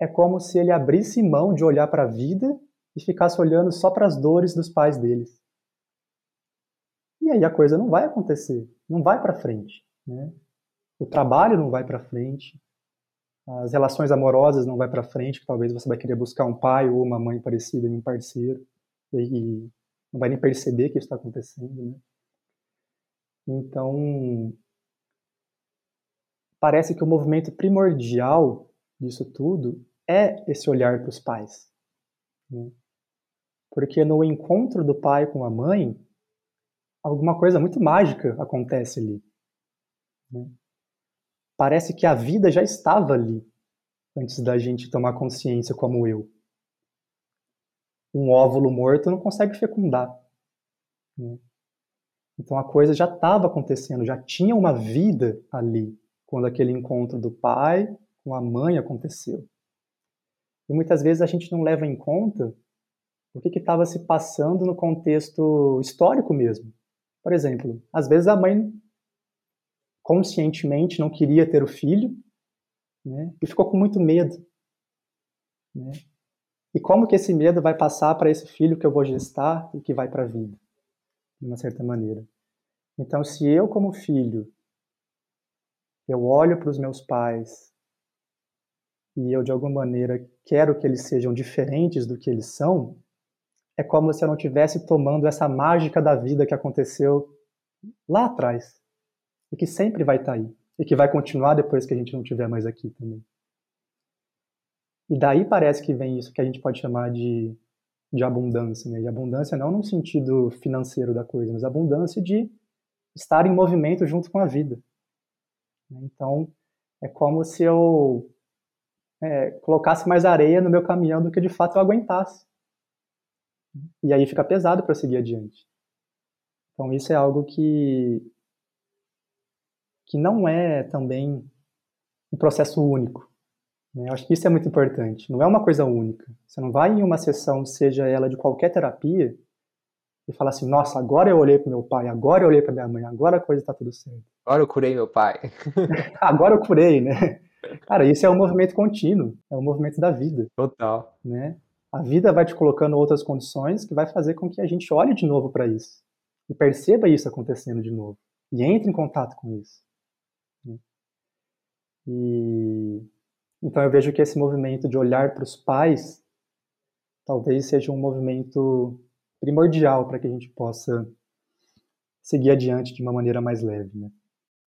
é como se ele abrisse mão de olhar para a vida e ficasse olhando só para as dores dos pais deles. E aí a coisa não vai acontecer, não vai para frente, né? O trabalho não vai para frente, as relações amorosas não vai para frente, que talvez você vai querer buscar um pai ou uma mãe parecida em um parceiro e, não vai nem perceber que isso está acontecendo, né? Então, parece que o movimento primordial disso tudo é esse olhar para os pais. Né? Porque no encontro do pai com a mãe, alguma coisa muito mágica acontece ali. Né? Parece que a vida já estava ali antes da gente tomar consciência como eu. Um óvulo morto não consegue fecundar. Né? Então a coisa já estava acontecendo, já tinha uma vida ali quando aquele encontro do pai com a mãe aconteceu. E muitas vezes a gente não leva em conta o que estava se passando no contexto histórico mesmo. Por exemplo, às vezes a mãe conscientemente não queria ter o filho né, e ficou com muito medo. Né? E como que esse medo vai passar para esse filho que eu vou gestar e que vai para a vida, de uma certa maneira. Então, se eu como filho eu olho para os meus pais e eu de alguma maneira quero que eles sejam diferentes do que eles são, é como se eu não estivesse tomando essa mágica da vida que aconteceu lá atrás e que sempre vai estar tá aí e que vai continuar depois que a gente não estiver mais aqui também. E daí parece que vem isso que a gente pode chamar de, de abundância, né? E abundância não no sentido financeiro da coisa, mas abundância de estar em movimento junto com a vida. Então, é como se eu é, colocasse mais areia no meu caminhão do que de fato eu aguentasse. E aí fica pesado para seguir adiante. Então, isso é algo que, que não é também um processo único. Né? Eu acho que isso é muito importante. Não é uma coisa única. Você não vai em uma sessão, seja ela de qualquer terapia, e falar assim: nossa, agora eu olhei para meu pai, agora eu olhei para minha mãe, agora a coisa está tudo certo. Agora eu curei meu pai. agora eu curei, né? Cara, isso é um movimento contínuo, é um movimento da vida. Total. Né? A vida vai te colocando outras condições que vai fazer com que a gente olhe de novo para isso e perceba isso acontecendo de novo e entre em contato com isso. Né? E então eu vejo que esse movimento de olhar para os pais talvez seja um movimento primordial para que a gente possa seguir adiante de uma maneira mais leve, né?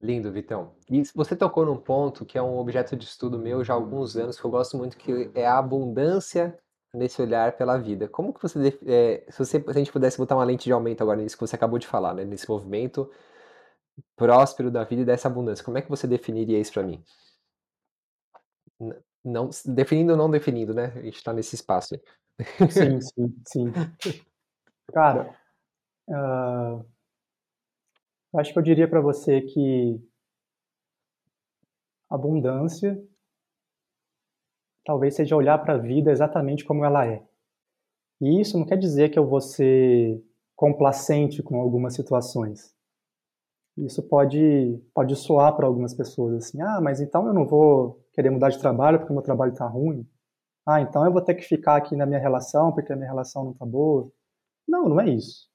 Lindo, Vitão. E você tocou num ponto que é um objeto de estudo meu já há alguns anos, que eu gosto muito, que é a abundância nesse olhar pela vida. Como que você, é, se, você se a gente pudesse botar uma lente de aumento agora nisso que você acabou de falar, né, nesse movimento próspero da vida e dessa abundância, como é que você definiria isso para mim? Não, definindo ou não definindo, né? A gente está nesse espaço. Sim, sim, sim. Cara, uh, acho que eu diria para você que abundância talvez seja olhar para a vida exatamente como ela é. E isso não quer dizer que eu vou ser complacente com algumas situações. Isso pode, pode soar para algumas pessoas assim: ah, mas então eu não vou querer mudar de trabalho porque meu trabalho está ruim. Ah, então eu vou ter que ficar aqui na minha relação porque a minha relação não está boa. Não, não é isso.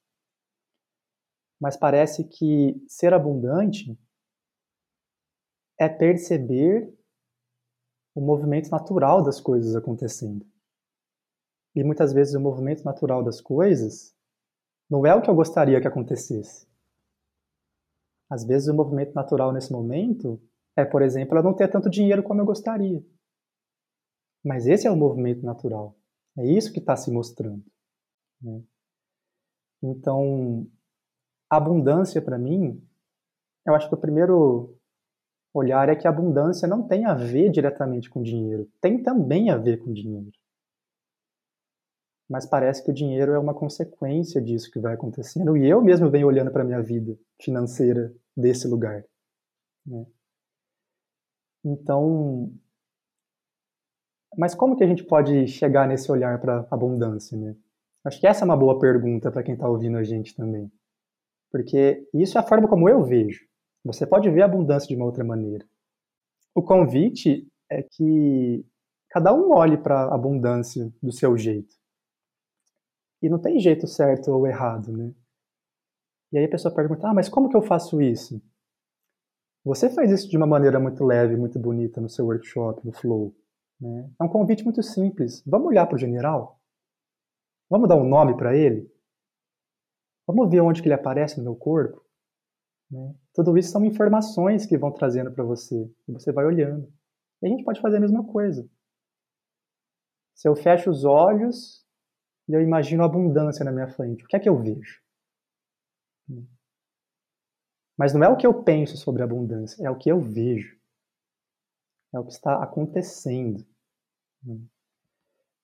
Mas parece que ser abundante é perceber o movimento natural das coisas acontecendo. E muitas vezes o movimento natural das coisas não é o que eu gostaria que acontecesse. Às vezes o movimento natural nesse momento é, por exemplo, eu não ter tanto dinheiro como eu gostaria. Mas esse é o movimento natural. É isso que está se mostrando. Né? Então, abundância para mim, eu acho que o primeiro olhar é que abundância não tem a ver diretamente com dinheiro, tem também a ver com dinheiro. Mas parece que o dinheiro é uma consequência disso que vai acontecendo, e eu mesmo venho olhando para a minha vida financeira desse lugar. Né? Então, mas como que a gente pode chegar nesse olhar para abundância, né? Acho que essa é uma boa pergunta para quem está ouvindo a gente também. Porque isso é a forma como eu vejo. Você pode ver a abundância de uma outra maneira. O convite é que cada um olhe para a abundância do seu jeito. E não tem jeito certo ou errado, né? E aí a pessoa pergunta: ah, mas como que eu faço isso? Você faz isso de uma maneira muito leve, muito bonita no seu workshop, no Flow. Né? É um convite muito simples. Vamos olhar para o general? Vamos dar um nome para ele? Vamos ver onde que ele aparece no meu corpo? Né? Tudo isso são informações que vão trazendo para você. E você vai olhando. E a gente pode fazer a mesma coisa. Se eu fecho os olhos e eu imagino abundância na minha frente, o que é que eu vejo? Mas não é o que eu penso sobre abundância, é o que eu vejo. É o que está acontecendo.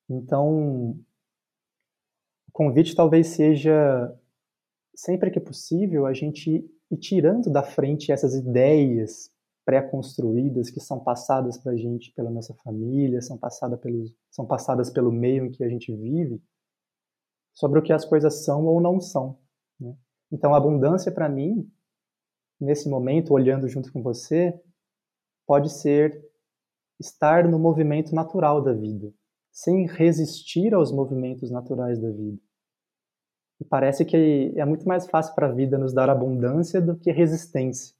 Então, convite talvez seja, sempre que possível, a gente ir tirando da frente essas ideias pré-construídas que são passadas para a gente pela nossa família, são, passada pelos, são passadas pelo meio em que a gente vive, sobre o que as coisas são ou não são. Né? Então, abundância para mim, nesse momento, olhando junto com você, pode ser estar no movimento natural da vida, sem resistir aos movimentos naturais da vida. E parece que é muito mais fácil para a vida nos dar abundância do que resistência.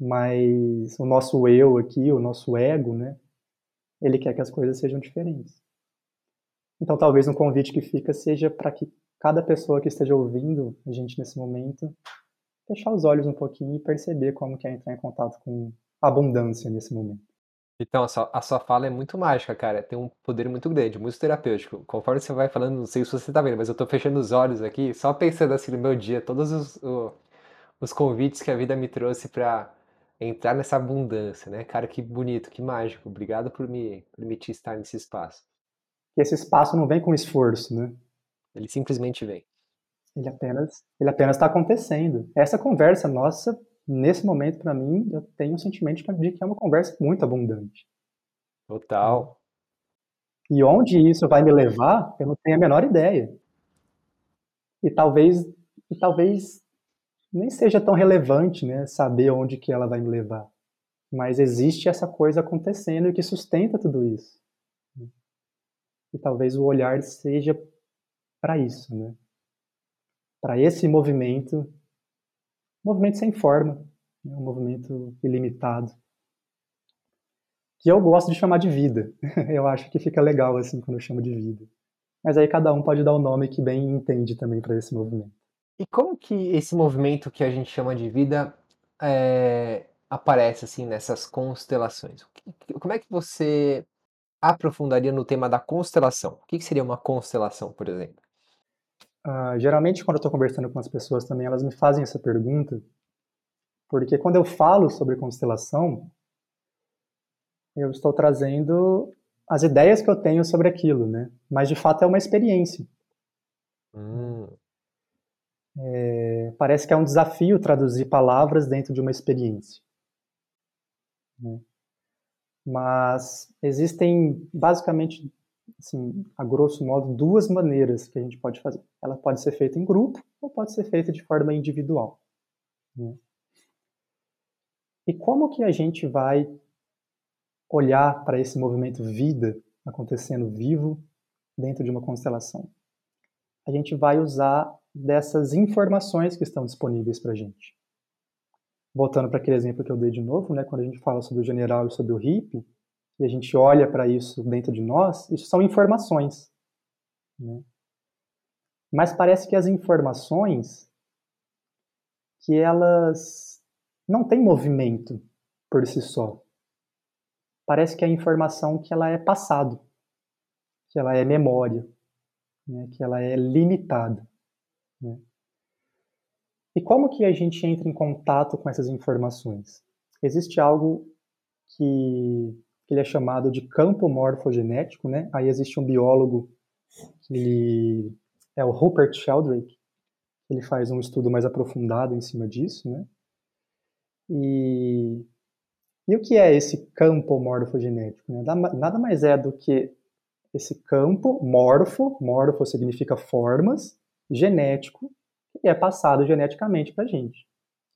Mas o nosso eu aqui, o nosso ego, né, ele quer que as coisas sejam diferentes. Então, talvez um convite que fica seja para que cada pessoa que esteja ouvindo a gente nesse momento fechar os olhos um pouquinho e perceber como que é entrar em contato com abundância nesse momento. Então, a sua, a sua fala é muito mágica, cara. Tem um poder muito grande, muito terapêutico. Conforme você vai falando, não sei se você tá vendo, mas eu tô fechando os olhos aqui, só pensando assim no meu dia, todos os, o, os convites que a vida me trouxe para entrar nessa abundância, né? Cara, que bonito, que mágico. Obrigado por me permitir estar nesse espaço. Esse espaço não vem com esforço, né? Ele simplesmente vem. Ele apenas, ele apenas está acontecendo. Essa conversa nossa, nesse momento, para mim, eu tenho um sentimento de que é uma conversa muito abundante. Total. E onde isso vai me levar, eu não tenho a menor ideia. E talvez, e talvez nem seja tão relevante, né, saber onde que ela vai me levar. Mas existe essa coisa acontecendo e que sustenta tudo isso. E talvez o olhar seja para isso, né? Para esse movimento, movimento sem forma, né? um movimento ilimitado, que eu gosto de chamar de vida. eu acho que fica legal assim quando eu chamo de vida. Mas aí cada um pode dar o nome que bem entende também para esse movimento. E como que esse movimento que a gente chama de vida é, aparece assim nessas constelações? Como é que você aprofundaria no tema da constelação? O que seria uma constelação, por exemplo? Uh, geralmente, quando eu estou conversando com as pessoas também, elas me fazem essa pergunta, porque quando eu falo sobre constelação, eu estou trazendo as ideias que eu tenho sobre aquilo, né? Mas de fato é uma experiência. Hum. É, parece que é um desafio traduzir palavras dentro de uma experiência. Né? Mas existem basicamente, assim, a grosso modo, duas maneiras que a gente pode fazer. Ela pode ser feita em grupo ou pode ser feita de forma individual. Né? E como que a gente vai olhar para esse movimento vida acontecendo vivo dentro de uma constelação? A gente vai usar dessas informações que estão disponíveis para a gente voltando para aquele exemplo que eu dei de novo, né, quando a gente fala sobre o general e sobre o hippie, e a gente olha para isso dentro de nós, isso são informações. Né? Mas parece que as informações, que elas não têm movimento por si só. Parece que a informação que ela é passado, que ela é memória, né? que ela é limitada. Né? E como que a gente entra em contato com essas informações? Existe algo que, que ele é chamado de campo morfogenético, né? Aí existe um biólogo que é o Rupert Sheldrake, ele faz um estudo mais aprofundado em cima disso, né? E, e o que é esse campo morfogenético? Né? Nada mais é do que esse campo morfo, morfo significa formas, genético, e é passado geneticamente para a gente.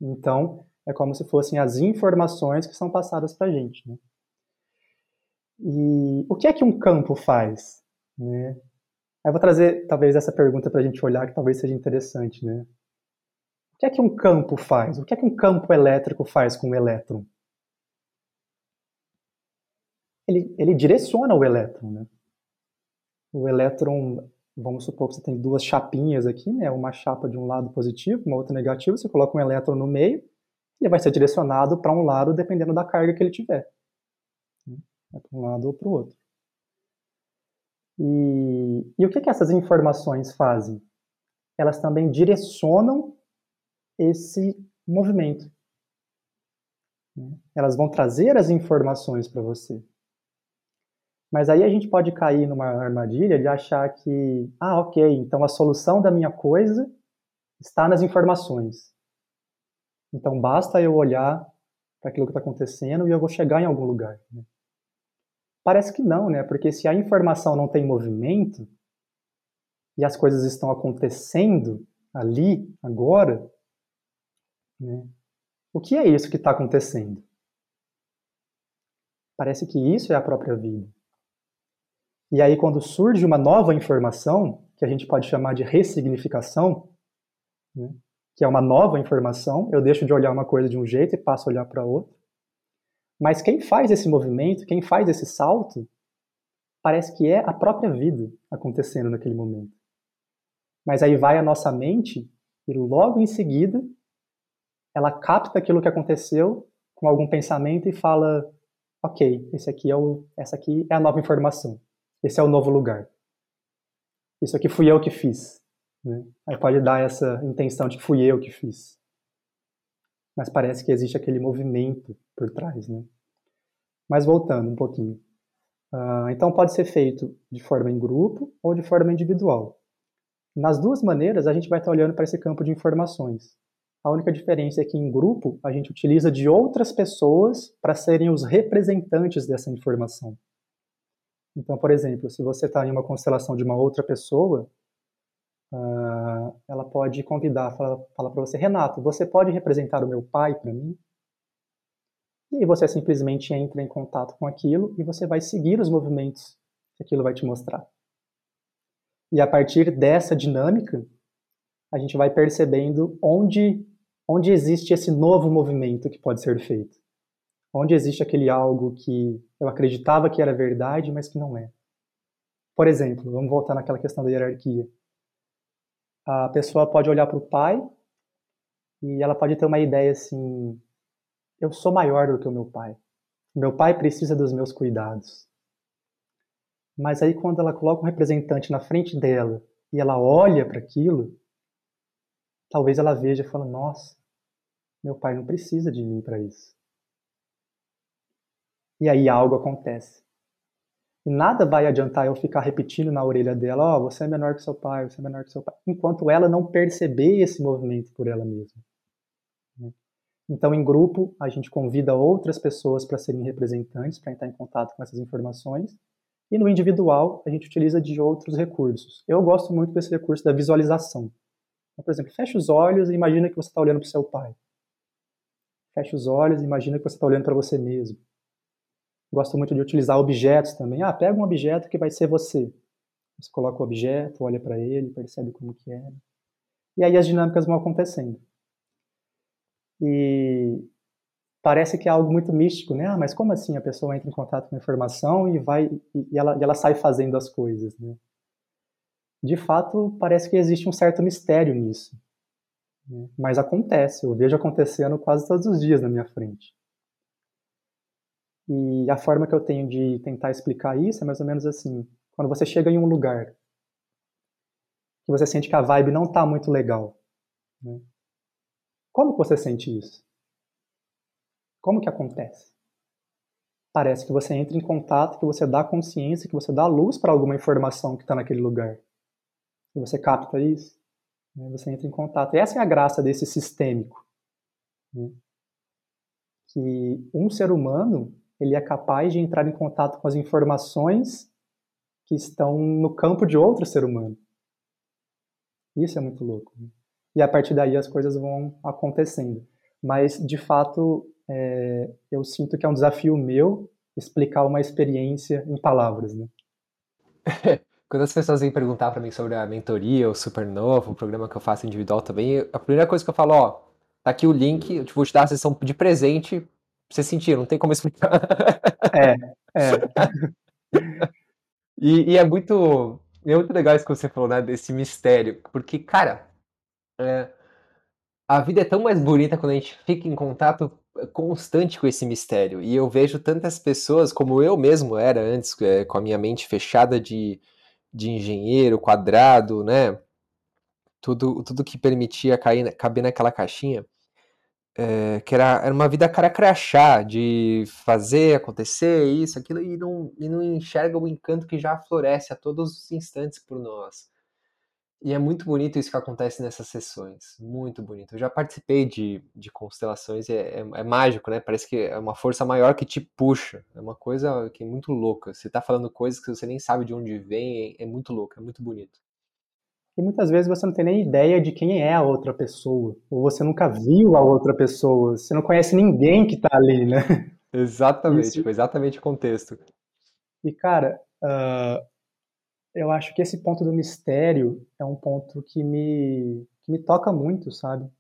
Então, é como se fossem as informações que são passadas para a gente. Né? E o que é que um campo faz? Né? Eu vou trazer, talvez, essa pergunta para a gente olhar, que talvez seja interessante. Né? O que é que um campo faz? O que é que um campo elétrico faz com o elétron? Ele, ele direciona o elétron. Né? O elétron vamos supor que você tem duas chapinhas aqui, né? Uma chapa de um lado positivo, uma outra negativo, você coloca um elétron no meio, ele vai ser direcionado para um lado dependendo da carga que ele tiver. Né? Para um lado ou para o outro. E, e o que, que essas informações fazem? Elas também direcionam esse movimento. Né? Elas vão trazer as informações para você. Mas aí a gente pode cair numa armadilha de achar que, ah, ok, então a solução da minha coisa está nas informações. Então basta eu olhar para aquilo que está acontecendo e eu vou chegar em algum lugar. Né? Parece que não, né? Porque se a informação não tem movimento e as coisas estão acontecendo ali, agora, né? o que é isso que está acontecendo? Parece que isso é a própria vida. E aí, quando surge uma nova informação, que a gente pode chamar de ressignificação, né? que é uma nova informação, eu deixo de olhar uma coisa de um jeito e passo a olhar para outra. Mas quem faz esse movimento, quem faz esse salto, parece que é a própria vida acontecendo naquele momento. Mas aí vai a nossa mente e logo em seguida ela capta aquilo que aconteceu com algum pensamento e fala: "OK, esse aqui é o essa aqui é a nova informação. Esse é o novo lugar. Isso aqui fui eu que fiz." Né? Aí pode dar essa intenção de que fui eu que fiz. Mas parece que existe aquele movimento por trás. Né? Mas voltando um pouquinho. Uh, então pode ser feito de forma em grupo ou de forma individual. Nas duas maneiras, a gente vai estar olhando para esse campo de informações. A única diferença é que em grupo a gente utiliza de outras pessoas para serem os representantes dessa informação. Então, por exemplo, se você está em uma constelação de uma outra pessoa, uh, ela pode convidar, falar fala para você, Renato, você pode representar o meu pai para mim? E você simplesmente entra em contato com aquilo e você vai seguir os movimentos que aquilo vai te mostrar. E a partir dessa dinâmica, a gente vai percebendo onde, onde existe esse novo movimento que pode ser feito. Onde existe aquele algo que eu acreditava que era verdade, mas que não é. Por exemplo, vamos voltar naquela questão da hierarquia a pessoa pode olhar para o pai e ela pode ter uma ideia assim: eu sou maior do que o meu pai. Meu pai precisa dos meus cuidados. Mas aí, quando ela coloca um representante na frente dela e ela olha para aquilo, talvez ela veja e fala: Nossa, meu pai não precisa de mim para isso. E aí algo acontece. E nada vai adiantar eu ficar repetindo na orelha dela, ó, oh, você é menor que seu pai, você é menor que seu pai, enquanto ela não perceber esse movimento por ela mesma. Né? Então, em grupo, a gente convida outras pessoas para serem representantes, para entrar em contato com essas informações. E no individual, a gente utiliza de outros recursos. Eu gosto muito desse recurso da visualização. Então, por exemplo, fecha os olhos e imagina que você está olhando para o seu pai. Fecha os olhos e imagina que você está olhando para você mesmo. Gosto muito de utilizar objetos também. Ah, pega um objeto que vai ser você. Você coloca o objeto, olha para ele, percebe como que é. E aí as dinâmicas vão acontecendo. E parece que é algo muito místico, né? Ah, mas como assim a pessoa entra em contato com a informação e vai e ela, e ela sai fazendo as coisas, né? De fato, parece que existe um certo mistério nisso. Né? Mas acontece, eu vejo acontecendo quase todos os dias na minha frente. E a forma que eu tenho de tentar explicar isso é mais ou menos assim: quando você chega em um lugar que você sente que a vibe não está muito legal, né? como você sente isso? Como que acontece? Parece que você entra em contato, que você dá consciência, que você dá luz para alguma informação que está naquele lugar. E você capta isso, né? você entra em contato. E essa é a graça desse sistêmico. Né? Que um ser humano ele é capaz de entrar em contato com as informações que estão no campo de outro ser humano. Isso é muito louco. Né? E a partir daí as coisas vão acontecendo. Mas, de fato, é, eu sinto que é um desafio meu explicar uma experiência em palavras. Né? Quando as pessoas vêm perguntar para mim sobre a mentoria, o Supernova, o programa que eu faço individual também, a primeira coisa que eu falo, ó, tá aqui o link, eu vou te dar a sessão de presente você sentir, não tem como explicar. É, é. e, e, é muito. É muito legal isso que você falou, né? Desse mistério. Porque, cara, é, a vida é tão mais bonita quando a gente fica em contato constante com esse mistério. E eu vejo tantas pessoas, como eu mesmo era antes, é, com a minha mente fechada de, de engenheiro, quadrado, né? Tudo, tudo que permitia cair, caber naquela caixinha. É, que era, era uma vida cara crachá, de fazer acontecer isso, aquilo, e não, e não enxerga o encanto que já floresce a todos os instantes por nós. E é muito bonito isso que acontece nessas sessões. Muito bonito. Eu já participei de, de constelações e é, é, é, mágico, né? Parece que é uma força maior que te puxa. É uma coisa que é muito louca. Você tá falando coisas que você nem sabe de onde vem. É, é muito louco, é muito bonito. E muitas vezes você não tem nem ideia de quem é a outra pessoa. Ou você nunca viu a outra pessoa. Você não conhece ninguém que tá ali, né? Exatamente, isso. foi exatamente o contexto. E, cara, uh, eu acho que esse ponto do mistério é um ponto que me, que me toca muito, sabe?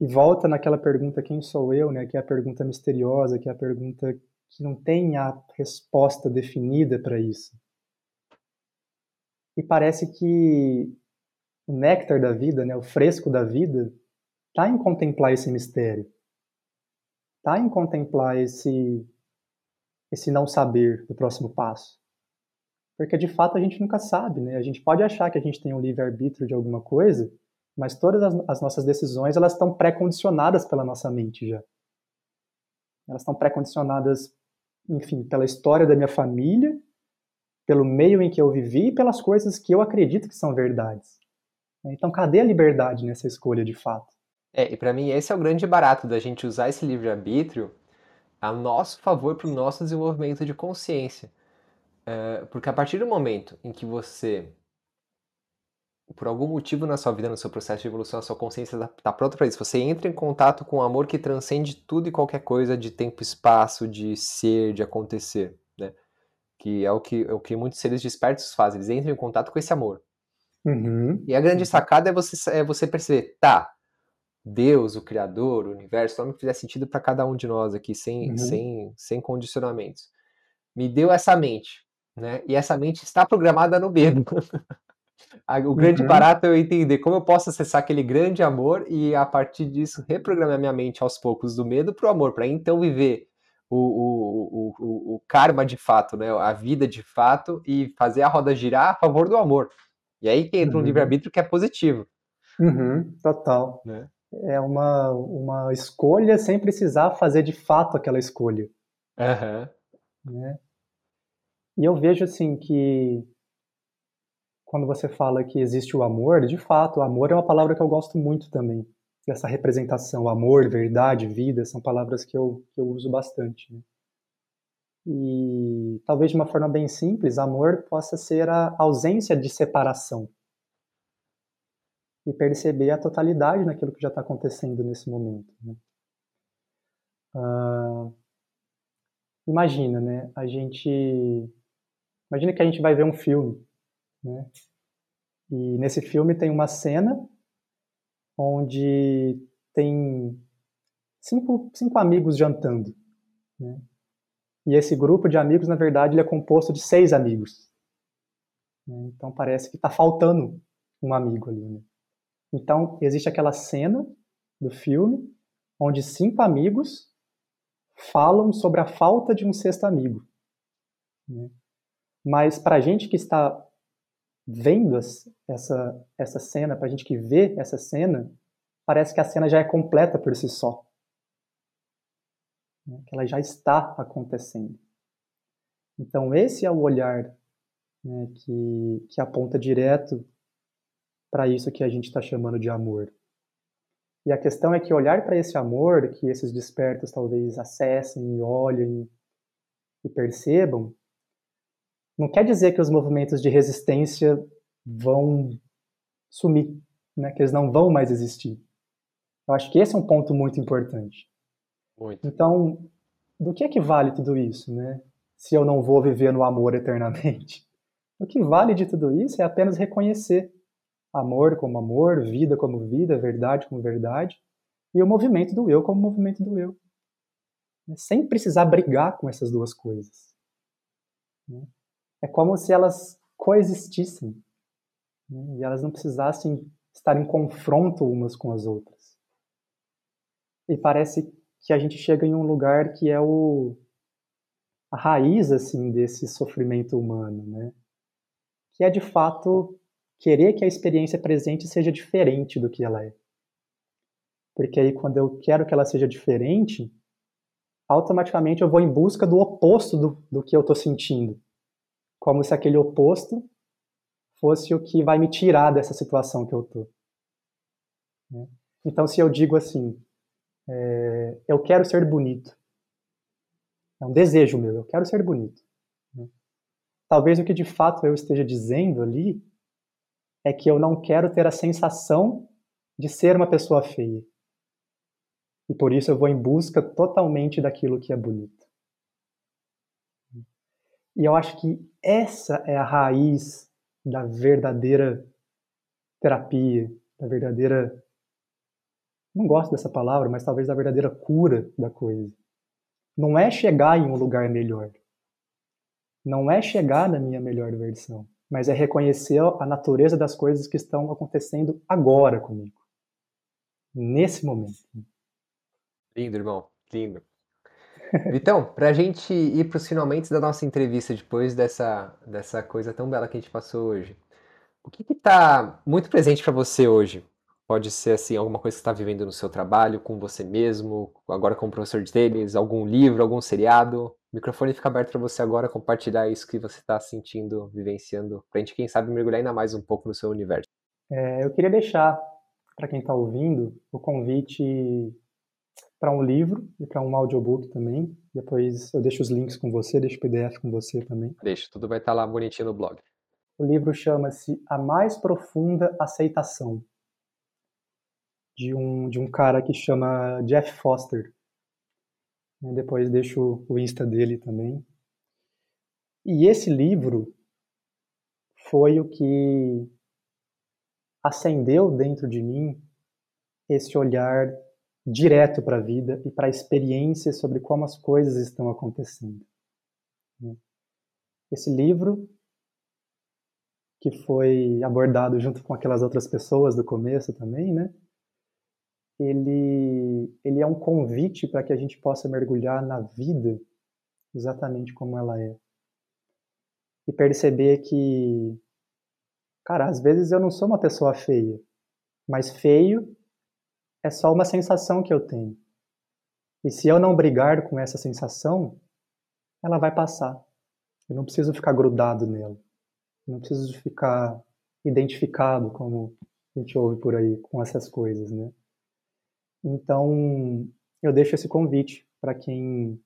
E volta naquela pergunta quem sou eu, né? Que é a pergunta misteriosa, que é a pergunta que não tem a resposta definida para isso. E parece que o néctar da vida, né, o fresco da vida, está em contemplar esse mistério. Está em contemplar esse esse não saber do próximo passo. Porque de fato a gente nunca sabe, né? A gente pode achar que a gente tem um livre-arbítrio de alguma coisa, mas todas as, as nossas decisões elas estão pré-condicionadas pela nossa mente já. Elas estão pré-condicionadas, enfim, pela história da minha família, pelo meio em que eu vivi e pelas coisas que eu acredito que são verdades. Então, cadê a liberdade nessa escolha de fato? É, e para mim esse é o grande barato da gente usar esse livre-arbítrio a nosso favor para o nosso desenvolvimento de consciência. É, porque a partir do momento em que você, por algum motivo na sua vida, no seu processo de evolução, a sua consciência está tá pronta para isso, você entra em contato com um amor que transcende tudo e qualquer coisa de tempo, espaço, de ser, de acontecer? Que é o que, é o que muitos seres despertos fazem, eles entram em contato com esse amor. Uhum. E a grande sacada é você, é você perceber, tá, Deus, o Criador, o universo, nome que fizer sentido para cada um de nós aqui, sem, uhum. sem, sem condicionamentos. Me deu essa mente né? E essa mente está programada no medo. o grande uhum. barato é eu entender como eu posso acessar aquele grande amor e, a partir disso, reprogramar minha mente aos poucos do medo para o amor, para então viver o, o, o, o, karma de fato, né? a vida de fato e fazer a roda girar a favor do amor. E aí que entra uhum. um livre-arbítrio que é positivo. Uhum, total. Né? É uma, uma escolha sem precisar fazer de fato aquela escolha. Uhum. Né? E eu vejo assim que quando você fala que existe o amor, de fato, o amor é uma palavra que eu gosto muito também. Essa representação, amor, verdade, vida, são palavras que eu, que eu uso bastante. Né? E talvez de uma forma bem simples, amor possa ser a ausência de separação. E perceber a totalidade naquilo que já está acontecendo nesse momento. Né? Uh, imagina, né? A gente Imagina que a gente vai ver um filme, né? E nesse filme tem uma cena onde tem cinco, cinco amigos jantando, né? E esse grupo de amigos, na verdade, ele é composto de seis amigos. Né? Então parece que está faltando um amigo ali. Né? Então existe aquela cena do filme onde cinco amigos falam sobre a falta de um sexto amigo. Né? Mas para a gente que está vendo essa, essa cena, para a gente que vê essa cena, parece que a cena já é completa por si só. Né? Que ela já está acontecendo. Então, esse é o olhar né, que, que aponta direto para isso que a gente está chamando de amor. E a questão é que olhar para esse amor, que esses despertos talvez acessem e olhem e percebam, não quer dizer que os movimentos de resistência vão sumir, né? que eles não vão mais existir. Eu acho que esse é um ponto muito importante. Muito. Então, do que é que vale tudo isso, né? Se eu não vou viver no amor eternamente. O que vale de tudo isso é apenas reconhecer amor como amor, vida como vida, verdade como verdade, e o movimento do eu como movimento do eu. Sem precisar brigar com essas duas coisas. Né? É como se elas coexistissem né? e elas não precisassem estar em confronto umas com as outras. E parece que a gente chega em um lugar que é o a raiz assim desse sofrimento humano, né? que é de fato querer que a experiência presente seja diferente do que ela é. Porque aí, quando eu quero que ela seja diferente, automaticamente eu vou em busca do oposto do, do que eu estou sentindo. Como se aquele oposto fosse o que vai me tirar dessa situação que eu estou. Né? Então, se eu digo assim, é, eu quero ser bonito, é um desejo meu, eu quero ser bonito. Né? Talvez o que de fato eu esteja dizendo ali é que eu não quero ter a sensação de ser uma pessoa feia. E por isso eu vou em busca totalmente daquilo que é bonito. E eu acho que essa é a raiz da verdadeira terapia, da verdadeira. Não gosto dessa palavra, mas talvez da verdadeira cura da coisa. Não é chegar em um lugar melhor. Não é chegar na minha melhor versão mas é reconhecer a natureza das coisas que estão acontecendo agora comigo, nesse momento. Lindo, irmão, lindo. Para a gente ir para os finalmente da nossa entrevista, depois dessa, dessa coisa tão bela que a gente passou hoje, o que está muito presente para você hoje? Pode ser assim, alguma coisa que está vivendo no seu trabalho, com você mesmo, agora como professor de tênis, algum livro, algum seriado. O microfone fica aberto para você agora compartilhar isso que você está sentindo, vivenciando, para a gente, quem sabe, mergulhar ainda mais um pouco no seu universo. É, eu queria deixar para quem está ouvindo o convite para um livro e para um audiobook também. Depois eu deixo os links com você, deixo o PDF com você também. Deixa, tudo vai estar tá lá bonitinho no blog. O livro chama-se A Mais Profunda Aceitação de um, de um cara que chama Jeff Foster. Depois deixo o Insta dele também. E esse livro foi o que acendeu dentro de mim esse olhar direto para a vida e para a experiência sobre como as coisas estão acontecendo. Esse livro, que foi abordado junto com aquelas outras pessoas do começo também, né? ele, ele é um convite para que a gente possa mergulhar na vida exatamente como ela é. E perceber que, cara, às vezes eu não sou uma pessoa feia, mas feio é só uma sensação que eu tenho. E se eu não brigar com essa sensação, ela vai passar. Eu não preciso ficar grudado nela. Eu não preciso ficar identificado, como a gente ouve por aí, com essas coisas, né? Então, eu deixo esse convite para quem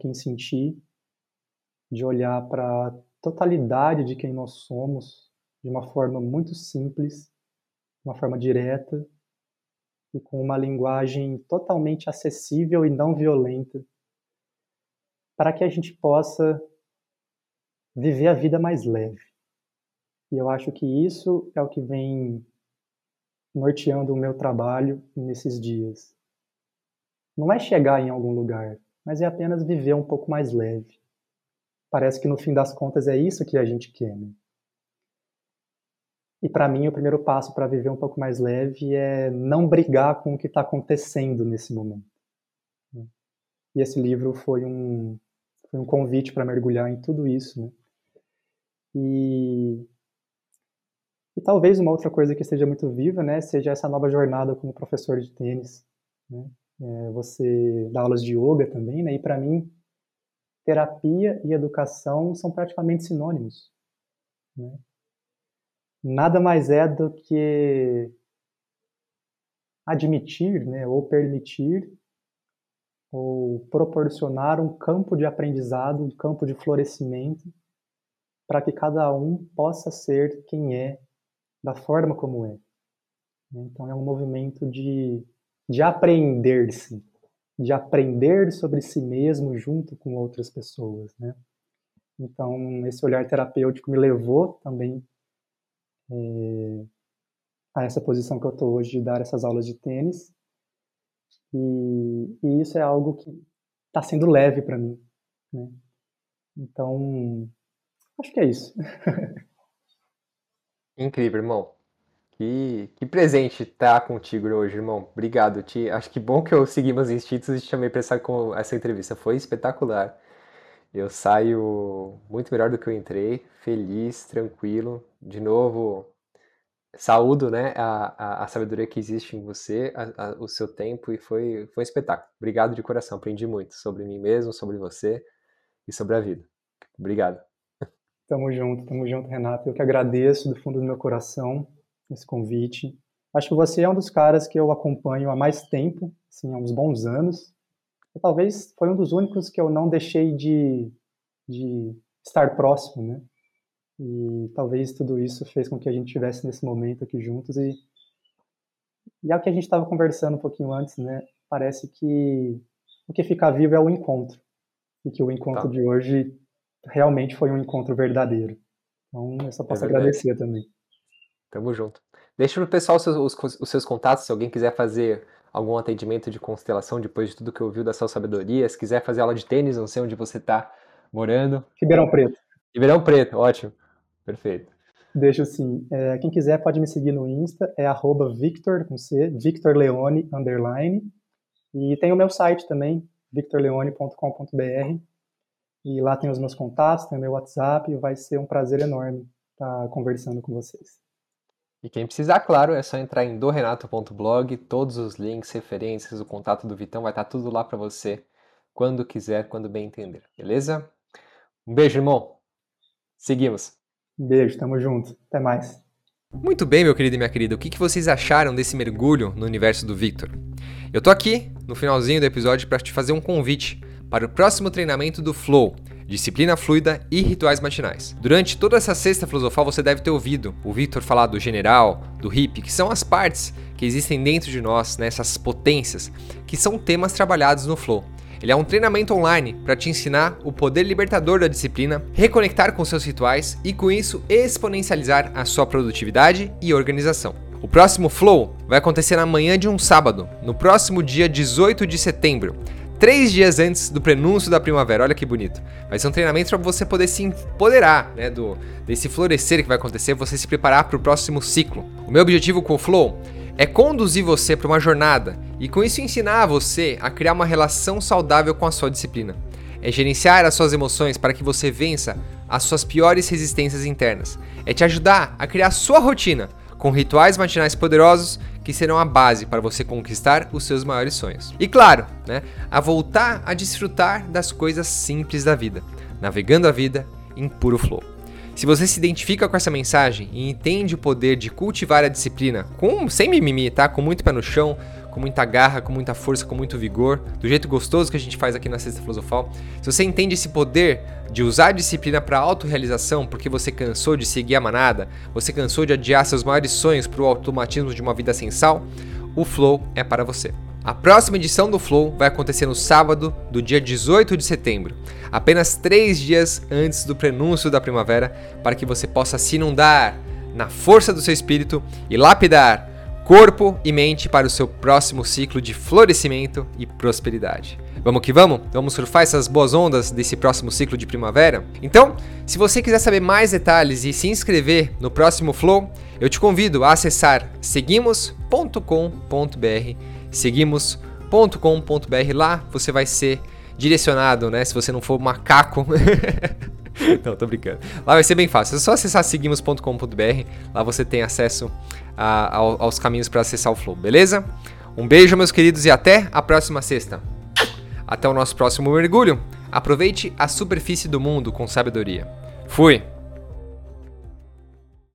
quem sentir de olhar para a totalidade de quem nós somos de uma forma muito simples, uma forma direta e com uma linguagem totalmente acessível e não violenta, para que a gente possa viver a vida mais leve. E eu acho que isso é o que vem norteando o meu trabalho nesses dias. Não é chegar em algum lugar, mas é apenas viver um pouco mais leve. Parece que no fim das contas é isso que a gente quer. Né? E para mim, o primeiro passo para viver um pouco mais leve é não brigar com o que está acontecendo nesse momento. Né? E esse livro foi um, foi um convite para mergulhar em tudo isso. Né? E e talvez uma outra coisa que esteja muito viva, né, seja essa nova jornada como professor de tênis. Né? É, você dá aulas de yoga também, né? E para mim, terapia e educação são praticamente sinônimos. Né? Nada mais é do que admitir, né, ou permitir, ou proporcionar um campo de aprendizado, um campo de florescimento, para que cada um possa ser quem é da forma como é. Então é um movimento de, de aprender-se, de aprender sobre si mesmo junto com outras pessoas, né? Então esse olhar terapêutico me levou também é, a essa posição que eu estou hoje de dar essas aulas de tênis e, e isso é algo que está sendo leve para mim, né? Então acho que é isso. Incrível, irmão. Que, que presente estar tá contigo hoje, irmão. Obrigado. Te, acho que bom que eu segui meus instintos e te chamei para essa, essa entrevista. Foi espetacular. Eu saio muito melhor do que eu entrei, feliz, tranquilo. De novo, saúdo né, a, a, a sabedoria que existe em você, a, o seu tempo, e foi, foi um espetáculo. Obrigado de coração, aprendi muito sobre mim mesmo, sobre você e sobre a vida. Obrigado. Tamo junto, tamo junto, Renato. Eu que agradeço do fundo do meu coração esse convite. Acho que você é um dos caras que eu acompanho há mais tempo, assim, há uns bons anos. E talvez foi um dos únicos que eu não deixei de, de estar próximo, né? E talvez tudo isso fez com que a gente estivesse nesse momento aqui juntos. E, e é o que a gente estava conversando um pouquinho antes, né? Parece que o que fica vivo é o encontro. E que o encontro tá. de hoje realmente foi um encontro verdadeiro. Então, eu só posso é agradecer também. Tamo junto. Deixa pro pessoal os seus, os, os seus contatos, se alguém quiser fazer algum atendimento de constelação depois de tudo que ouviu da sua sabedoria, se quiser fazer aula de tênis, não sei onde você está morando. Ribeirão Preto. Ribeirão Preto, ótimo. Perfeito. Deixa assim, é, quem quiser pode me seguir no Insta, é arroba Victor, com C, Victor Leone, underline. E tem o meu site também, victorleone.com.br. E lá tem os meus contatos, tem o meu WhatsApp, e vai ser um prazer enorme estar conversando com vocês. E quem precisar, claro, é só entrar em dorenato.blog, todos os links, referências, o contato do Vitão vai estar tudo lá para você, quando quiser, quando bem entender, beleza? Um beijo, irmão. Seguimos. Um beijo, tamo junto. Até mais. Muito bem, meu querido e minha querida, o que, vocês acharam desse mergulho no universo do Victor? Eu tô aqui, no finalzinho do episódio, para te fazer um convite para o próximo treinamento do Flow, disciplina fluida e rituais matinais. Durante toda essa sexta filosofal você deve ter ouvido o Victor falar do general, do hippie, que são as partes que existem dentro de nós, né, potências, que são temas trabalhados no Flow. Ele é um treinamento online para te ensinar o poder libertador da disciplina, reconectar com seus rituais e com isso exponencializar a sua produtividade e organização. O próximo Flow vai acontecer na manhã de um sábado, no próximo dia 18 de setembro, três dias antes do prenúncio da primavera. Olha que bonito. Vai ser um treinamento para você poder se empoderar né, do, desse florescer que vai acontecer, você se preparar para o próximo ciclo. O meu objetivo com o Flow é conduzir você para uma jornada e com isso ensinar você a criar uma relação saudável com a sua disciplina. É gerenciar as suas emoções para que você vença as suas piores resistências internas. É te ajudar a criar a sua rotina com rituais matinais poderosos que serão a base para você conquistar os seus maiores sonhos. E claro, né, a voltar a desfrutar das coisas simples da vida, navegando a vida em puro flow. Se você se identifica com essa mensagem e entende o poder de cultivar a disciplina com sem mimimi, tá? Com muito pé no chão, com muita garra, com muita força, com muito vigor, do jeito gostoso que a gente faz aqui na Sexta Filosofal. Se você entende esse poder de usar a disciplina para autorrealização porque você cansou de seguir a manada, você cansou de adiar seus maiores sonhos para o automatismo de uma vida sensal, o Flow é para você. A próxima edição do Flow vai acontecer no sábado, do dia 18 de setembro, apenas três dias antes do prenúncio da primavera, para que você possa se inundar na força do seu espírito e lapidar corpo e mente para o seu próximo ciclo de florescimento e prosperidade. Vamos que vamos? Vamos surfar essas boas ondas desse próximo ciclo de primavera? Então, se você quiser saber mais detalhes e se inscrever no próximo Flow, eu te convido a acessar seguimos.com.br. Seguimos.com.br lá você vai ser direcionado, né? Se você não for macaco. não, tô brincando. Lá vai ser bem fácil. É só acessar seguimos.com.br. Lá você tem acesso a, aos caminhos para acessar o Flow, beleza? Um beijo, meus queridos, e até a próxima sexta. Até o nosso próximo mergulho. Aproveite a superfície do mundo com sabedoria. Fui!